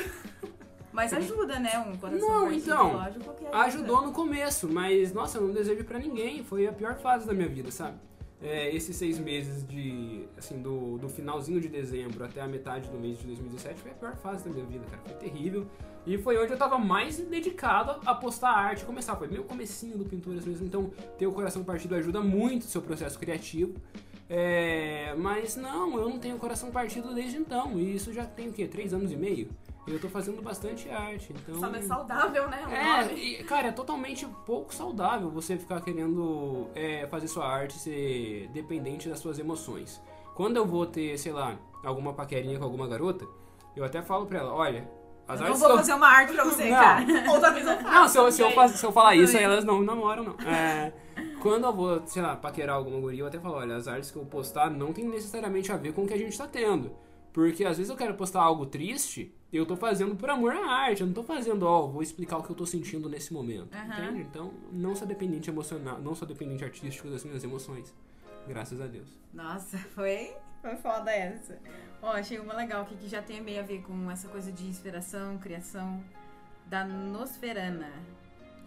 Mas ajuda, né? Um coração Não, partido, então, ajuda. Ajudou no começo, mas nossa, eu não desejo pra ninguém. Foi a pior fase da minha vida, sabe? É, esses seis meses de. assim, do, do finalzinho de dezembro até a metade do mês de 2017 foi a pior fase da minha vida, cara. Foi terrível. E foi onde eu tava mais dedicado a postar arte começar. Foi meu comecinho do Pinturas mesmo. Então, ter o coração partido ajuda muito o seu processo criativo. É, mas não, eu não tenho coração partido desde então. E isso já tem o quê? Três anos e meio? Eu tô fazendo bastante arte. Então... Sabe, é saudável, né? É, e, cara, é totalmente pouco saudável você ficar querendo é, fazer sua arte ser dependente das suas emoções. Quando eu vou ter, sei lá, alguma paquerinha com alguma garota, eu até falo pra ela, olha, as Eu não vou eu- fazer uma arte pra você, Não. cara. Outra vez eu faço. Não, se eu, se eu, faz- se eu falar isso, aí elas não namoram, não. É, quando eu vou, sei lá, paquerar alguma guria, eu até falo, olha, as artes que eu postar não tem necessariamente a ver com o que a gente tá tendo. Porque às vezes eu quero postar algo triste, eu tô fazendo por amor à arte, eu não tô fazendo, ó, vou explicar o que eu tô sentindo nesse momento. Aham. Entende? Então, não sou dependente emocional, não sou dependente artístico das minhas emoções. Graças a Deus. Nossa, foi, foi foda essa. Ó, achei uma legal aqui que já tem meio a ver com essa coisa de inspiração, criação da Nosferana,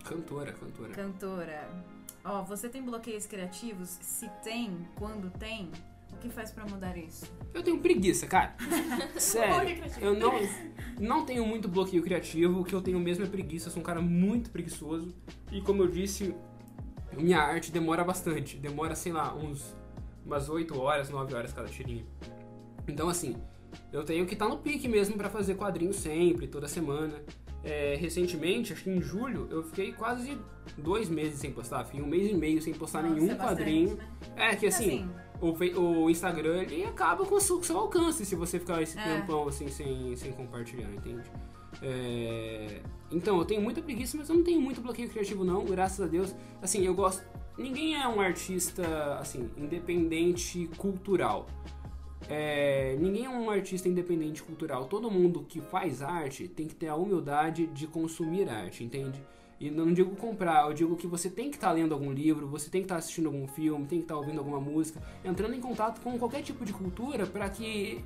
Cantora, cantora. cantora. Ó, você tem bloqueios criativos? Se tem, quando tem, que faz pra mudar isso? Eu tenho preguiça, cara. Sério. Eu não, não tenho muito bloqueio criativo. O que eu tenho mesmo é preguiça. Eu sou um cara muito preguiçoso. E como eu disse, minha arte demora bastante. Demora, sei lá, uns umas 8 horas, 9 horas cada tirinho. Então, assim, eu tenho que estar no pique mesmo pra fazer quadrinho sempre, toda semana. É, recentemente, acho que em julho, eu fiquei quase dois meses sem postar. Fiquei um mês e meio sem postar Nossa, nenhum é bastante, quadrinho. né? É que assim, o, o Instagram ele acaba com o seu, seu alcance se você ficar esse É. tempão assim sem, sem compartilhar, entende? É, Então, eu tenho muita preguiça, mas eu não tenho muito bloqueio criativo não, graças a Deus. Assim, eu gosto. Ninguém é um artista assim independente cultural. é, ninguém é um artista independente cultural. Todo mundo que faz arte tem que ter a humildade de consumir arte, entende? E não digo comprar, eu digo que você tem que estar lendo algum livro, você tem que estar assistindo algum filme, tem que estar ouvindo alguma música, entrando em contato com qualquer tipo de cultura para que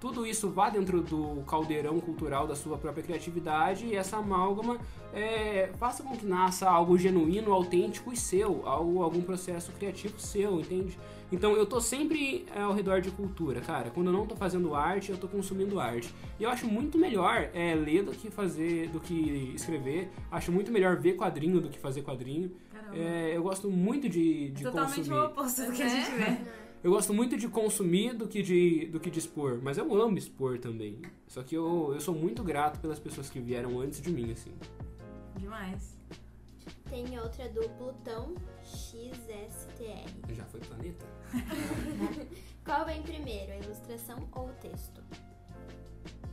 tudo isso vá dentro do caldeirão cultural da sua própria criatividade e essa amálgama é, faça com que nasça algo genuíno, autêntico e seu, algo, algum processo criativo seu, entende? Então eu tô sempre é, ao redor de cultura, cara. Quando eu não tô fazendo arte, eu tô consumindo arte. E eu acho muito melhor é, ler do que fazer, do que escrever. Acho muito melhor ver quadrinho do que fazer quadrinho. É, eu gosto muito de, de Totalmente consumir. o oposto do que a É? gente vê. Eu gosto muito de consumir do que de, do que de expor, mas eu amo expor também. Só que eu, eu sou muito grato pelas pessoas que vieram antes de mim, assim. Demais. Tem outra do Plutão XSTR. Já foi planeta? Qual vem primeiro, a ilustração ou o texto?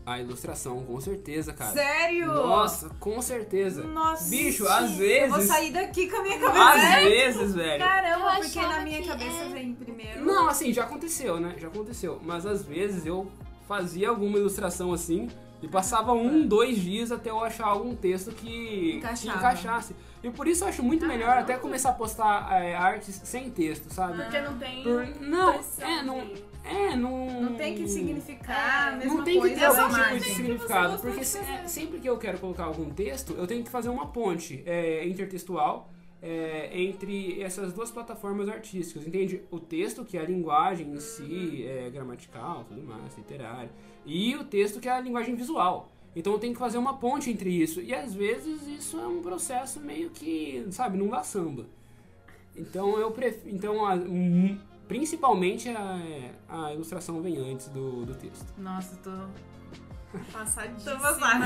A ilustração, com certeza, cara. Sério? Nossa, com certeza. Nossa. Bicho, às Eu vou vezes- sair daqui com a minha Às cabeça. vezes, velho. Caramba, Eu porque na minha cabeça é- vem primeiro. Não, assim, já aconteceu, né? Já aconteceu. Mas às vezes eu fazia alguma ilustração assim e passava um, dois dias até eu achar algum texto que, que encaixasse. E por isso eu acho muito melhor até começar a postar é, artes sem texto, sabe? Porque não tem. Por- não, é, não, é, não. Não tem que significar a É, mesma Não tem que coisa ter algum tipo imagem. de significado, porque se- é, sempre que eu quero colocar algum texto, eu tenho que fazer uma ponte é, intertextual é, entre essas duas plataformas artísticas, entende? O texto, que é a linguagem em si, é, gramatical, tudo mais, literário, e o texto, que é a linguagem visual. Então eu tenho que fazer uma ponte entre isso, e às vezes isso é um processo meio que, sabe, não dá samba. Então eu prefiro. Então, a- principalmente a, a ilustração vem antes do, do texto. Nossa, tô, Passadíssima. tô passada.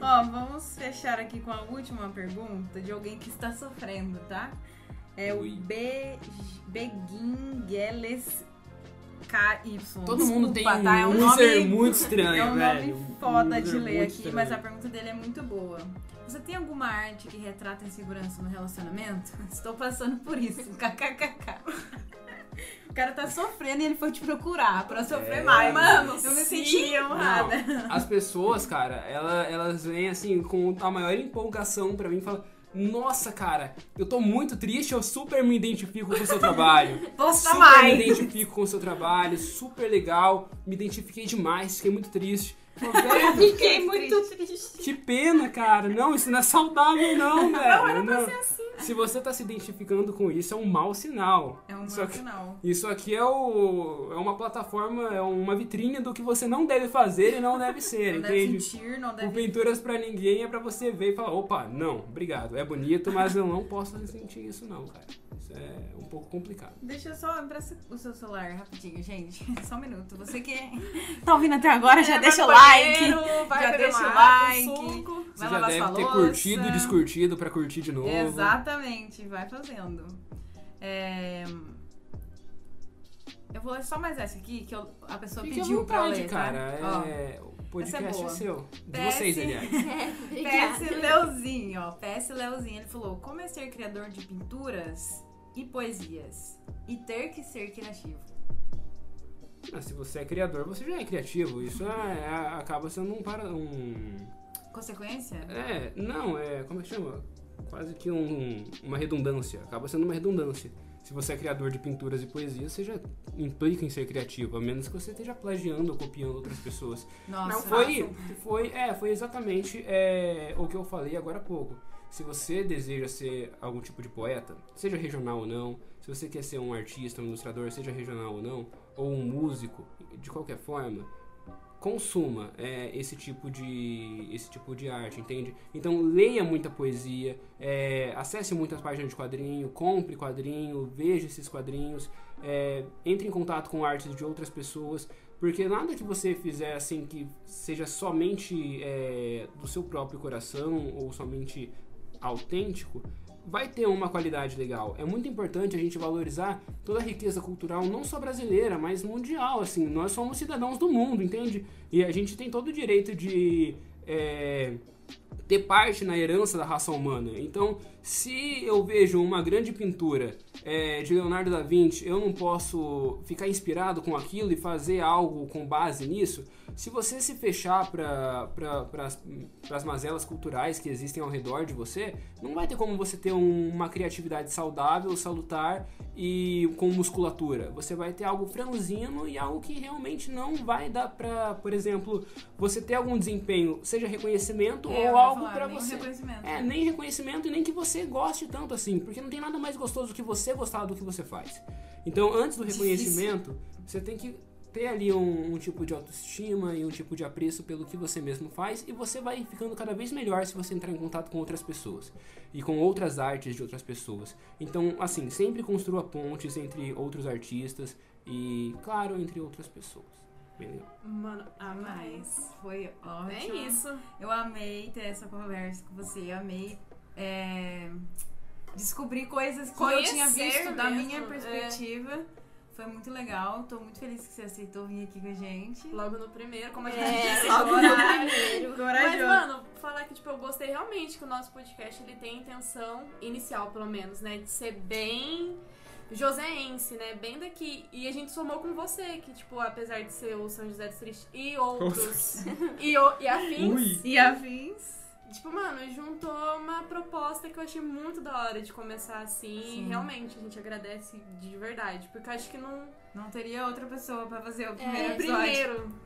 Ó, vamos fechar aqui com a última pergunta de alguém que está sofrendo, tá? É o Ui. Be Beguingeles KY. Todo mundo tem Desculpa, um tá? É um nome muito estranho, É um velho. nome foda Um de ler aqui, estranho. mas a pergunta dele é muito boa. Você tem alguma arte que retrata insegurança no relacionamento? Estou passando por isso. KKKK. O cara tá sofrendo e ele foi te procurar pra sofrer É, mais. mano, eu me senti honrada. As pessoas, cara, ela- elas vêm assim com a maior empolgação pra mim e falam: Nossa, cara, eu tô muito triste, eu super me identifico com o seu trabalho. Posta super mais. me identifico com o seu trabalho, super legal, me identifiquei demais, fiquei muito triste. "Velho, Fiquei muito triste. Que pena, cara. Não, isso não é saudável, não, velho. Não, era pra Não. ser assim. Se você tá se identificando com isso, é um mau sinal. É um bom que- sinal. Isso aqui é, o, é uma plataforma, é uma vitrine do que você não deve fazer e não deve ser, Não deve entende? sentir, não O deve... Pinturas pra Ninguém é pra você ver e falar, opa, não, obrigado, é bonito, mas eu não posso sentir isso não, cara. Isso é um pouco complicado. Deixa eu só empresta o seu celular rapidinho, gente. Só um minuto. Você que tá ouvindo até agora, já É, deixa o like. já deixa o like. suco. Você Vai já deve ter louça. curtido e descurtido pra curtir de novo. Exatamente, vai fazendo. É, Eu vou ler só mais essa aqui, que eu- a pessoa Fique pediu pra vontade, ler, tá? cara. Ó, É, o podcast essa é é, seu. De PS. vocês, aliás. PS. Leozinho, ó. PS Leozinho, ele falou: Como é ser criador de pinturas e poesias? E ter que ser criativo. Ah, se você é criador, você já é criativo. Isso é- é- acaba sendo um, para, um Consequência? É, não, é. Como é que chama? Quase que um- uma redundância. Acaba sendo uma redundância. Se você é criador de pinturas e poesias, você já implica em ser criativo, a menos que você esteja plagiando ou copiando outras pessoas. Nossa, Não Foi, foi, é, foi exatamente é, o que eu falei agora há pouco. Se você deseja ser algum tipo de poeta, seja regional ou não, se você quer ser um artista, um ilustrador, seja regional ou não, ou um músico, de qualquer forma, consuma é, esse tipo de esse tipo de arte, entende? Então leia muita poesia, é, acesse muitas páginas de quadrinho, compre quadrinho, veja esses quadrinhos, é, entre em contato com artes de outras pessoas, porque nada que você fizer assim que seja somente é, do seu próprio coração ou somente autêntico vai ter uma qualidade legal. É muito importante a gente valorizar toda a riqueza cultural, não só brasileira, mas mundial. Assim, nós somos cidadãos do mundo, entende? E a gente tem todo o direito de é, ter parte na herança da raça humana. Então, Se eu vejo uma grande pintura é, de Leonardo da Vinci, eu não posso ficar inspirado com aquilo e fazer algo com base nisso? Se você se fechar para pra, as mazelas culturais que existem ao redor de você, não vai ter como você ter um- uma criatividade saudável, salutar e com musculatura. Você vai ter algo franzino e algo que realmente não vai dar pra, por exemplo, você ter algum desempenho, seja reconhecimento É, ou algo nem você. reconhecimento. É, nem reconhecimento e nem que você goste tanto assim, porque não tem nada mais gostoso do que você gostar do que você faz. Então, antes do Difícil. reconhecimento, você tem que ter ali um, um tipo de autoestima e um tipo de apreço pelo que você mesmo faz e você vai ficando cada vez melhor se você entrar em contato com outras pessoas e com outras artes de outras pessoas. Então, assim, sempre construa pontes entre outros artistas e, claro, entre outras pessoas. Mano, a mais. foi ótimo. É isso. Eu amei ter essa conversa com você. Eu amei é, descobrir coisas que eu tinha Conhecer visto da mesmo, minha é. perspectiva. Foi muito legal. Tô muito feliz que você aceitou vir aqui com a gente. Logo no primeiro, como a gente É, disse logo no primeiro. Mas, mano, falar que, tipo, eu gostei realmente que o nosso podcast, ele tem a intenção inicial, pelo menos, né? De ser bem joseense, né? Bem daqui. E a gente somou com você, que, tipo, apesar de ser o São José dos Tristes e outros, e, o, e afins, E afins. tipo, mano, juntou uma proposta que eu achei muito da hora de começar assim. Sim. E realmente, a gente agradece de verdade. Porque eu acho que não... Não teria outra pessoa pra fazer o primeiro É, episódio. Primeiro.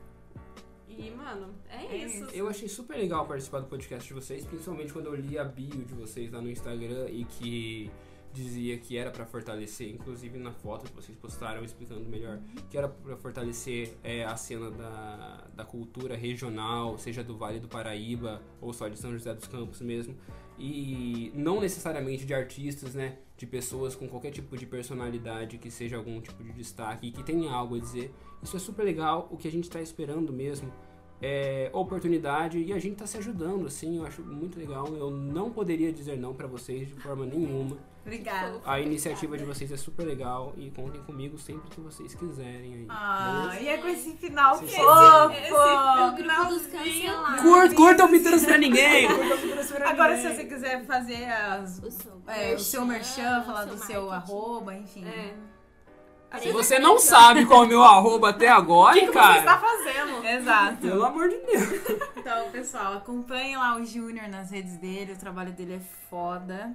E, mano, é, É isso. isso. Eu achei super legal participar do podcast de vocês, principalmente quando eu li a bio de vocês lá no Instagram e que dizia que era pra fortalecer, inclusive na foto que vocês postaram explicando melhor, que era pra fortalecer é, a cena da, da cultura regional, seja do Vale do Paraíba ou só de São José dos Campos mesmo, e não necessariamente de artistas, né, de pessoas com qualquer tipo de personalidade que seja algum tipo de destaque e que tenha algo a dizer. Isso é super legal, o que a gente tá esperando mesmo é, oportunidade e a gente tá se ajudando, assim, eu acho muito legal. Eu não poderia dizer não pra vocês de forma nenhuma. Obrigada. A iniciativa de vocês é super legal e contem comigo sempre que vocês quiserem aí. Ah, e é com esse final Esse- fofo. esse O grupo Finalzinho. dos cancelados. Curta, curta o Pinturas pra ninguém! Pra Agora, se ninguém. você quiser fazer as, O seu, é, o seu merchan, falar seu do seu marketing. arroba, enfim. É. Se você não sabe qual é o meu arroba até agora, O que, que você está fazendo? Exato. pelo amor de Deus. Então, pessoal, acompanhem lá o Júnior nas redes dele, o trabalho dele é foda.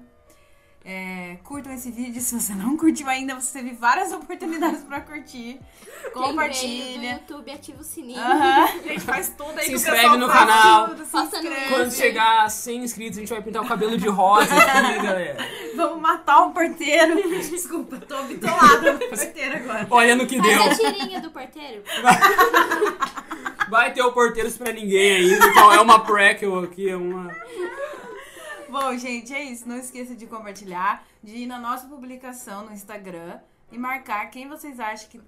É, curtam esse vídeo, se você não curtiu ainda, você teve várias oportunidades pra curtir. Quem veio do Compartilha. YouTube, ativa o sininho. A gente faz tudo aí Se inscreve no canal. Tudo, se Posta no inscreve. Quando chegar a 100 inscritos, a gente vai pintar o cabelo de rosa aqui, galera. Vamos matar o porteiro. Desculpa, tô bitolada no porteiro agora. Olha no que deu. Faz a tirinha do porteiro. Vai ter o porteiros pra ninguém ainda, então é uma prequel aqui, é uma... Bom, gente, é isso. Não esqueça de compartilhar, de ir na nossa publicação no Instagram e marcar quem vocês acham que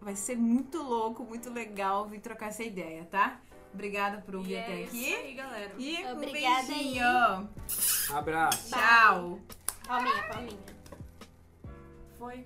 vai ser muito louco, muito legal vir trocar essa ideia, tá? Obrigada por E ouvir é até isso aqui. aí, galera. E um Obrigada beijinho. Abraço. Tchau. Palminha, palminha. Foi.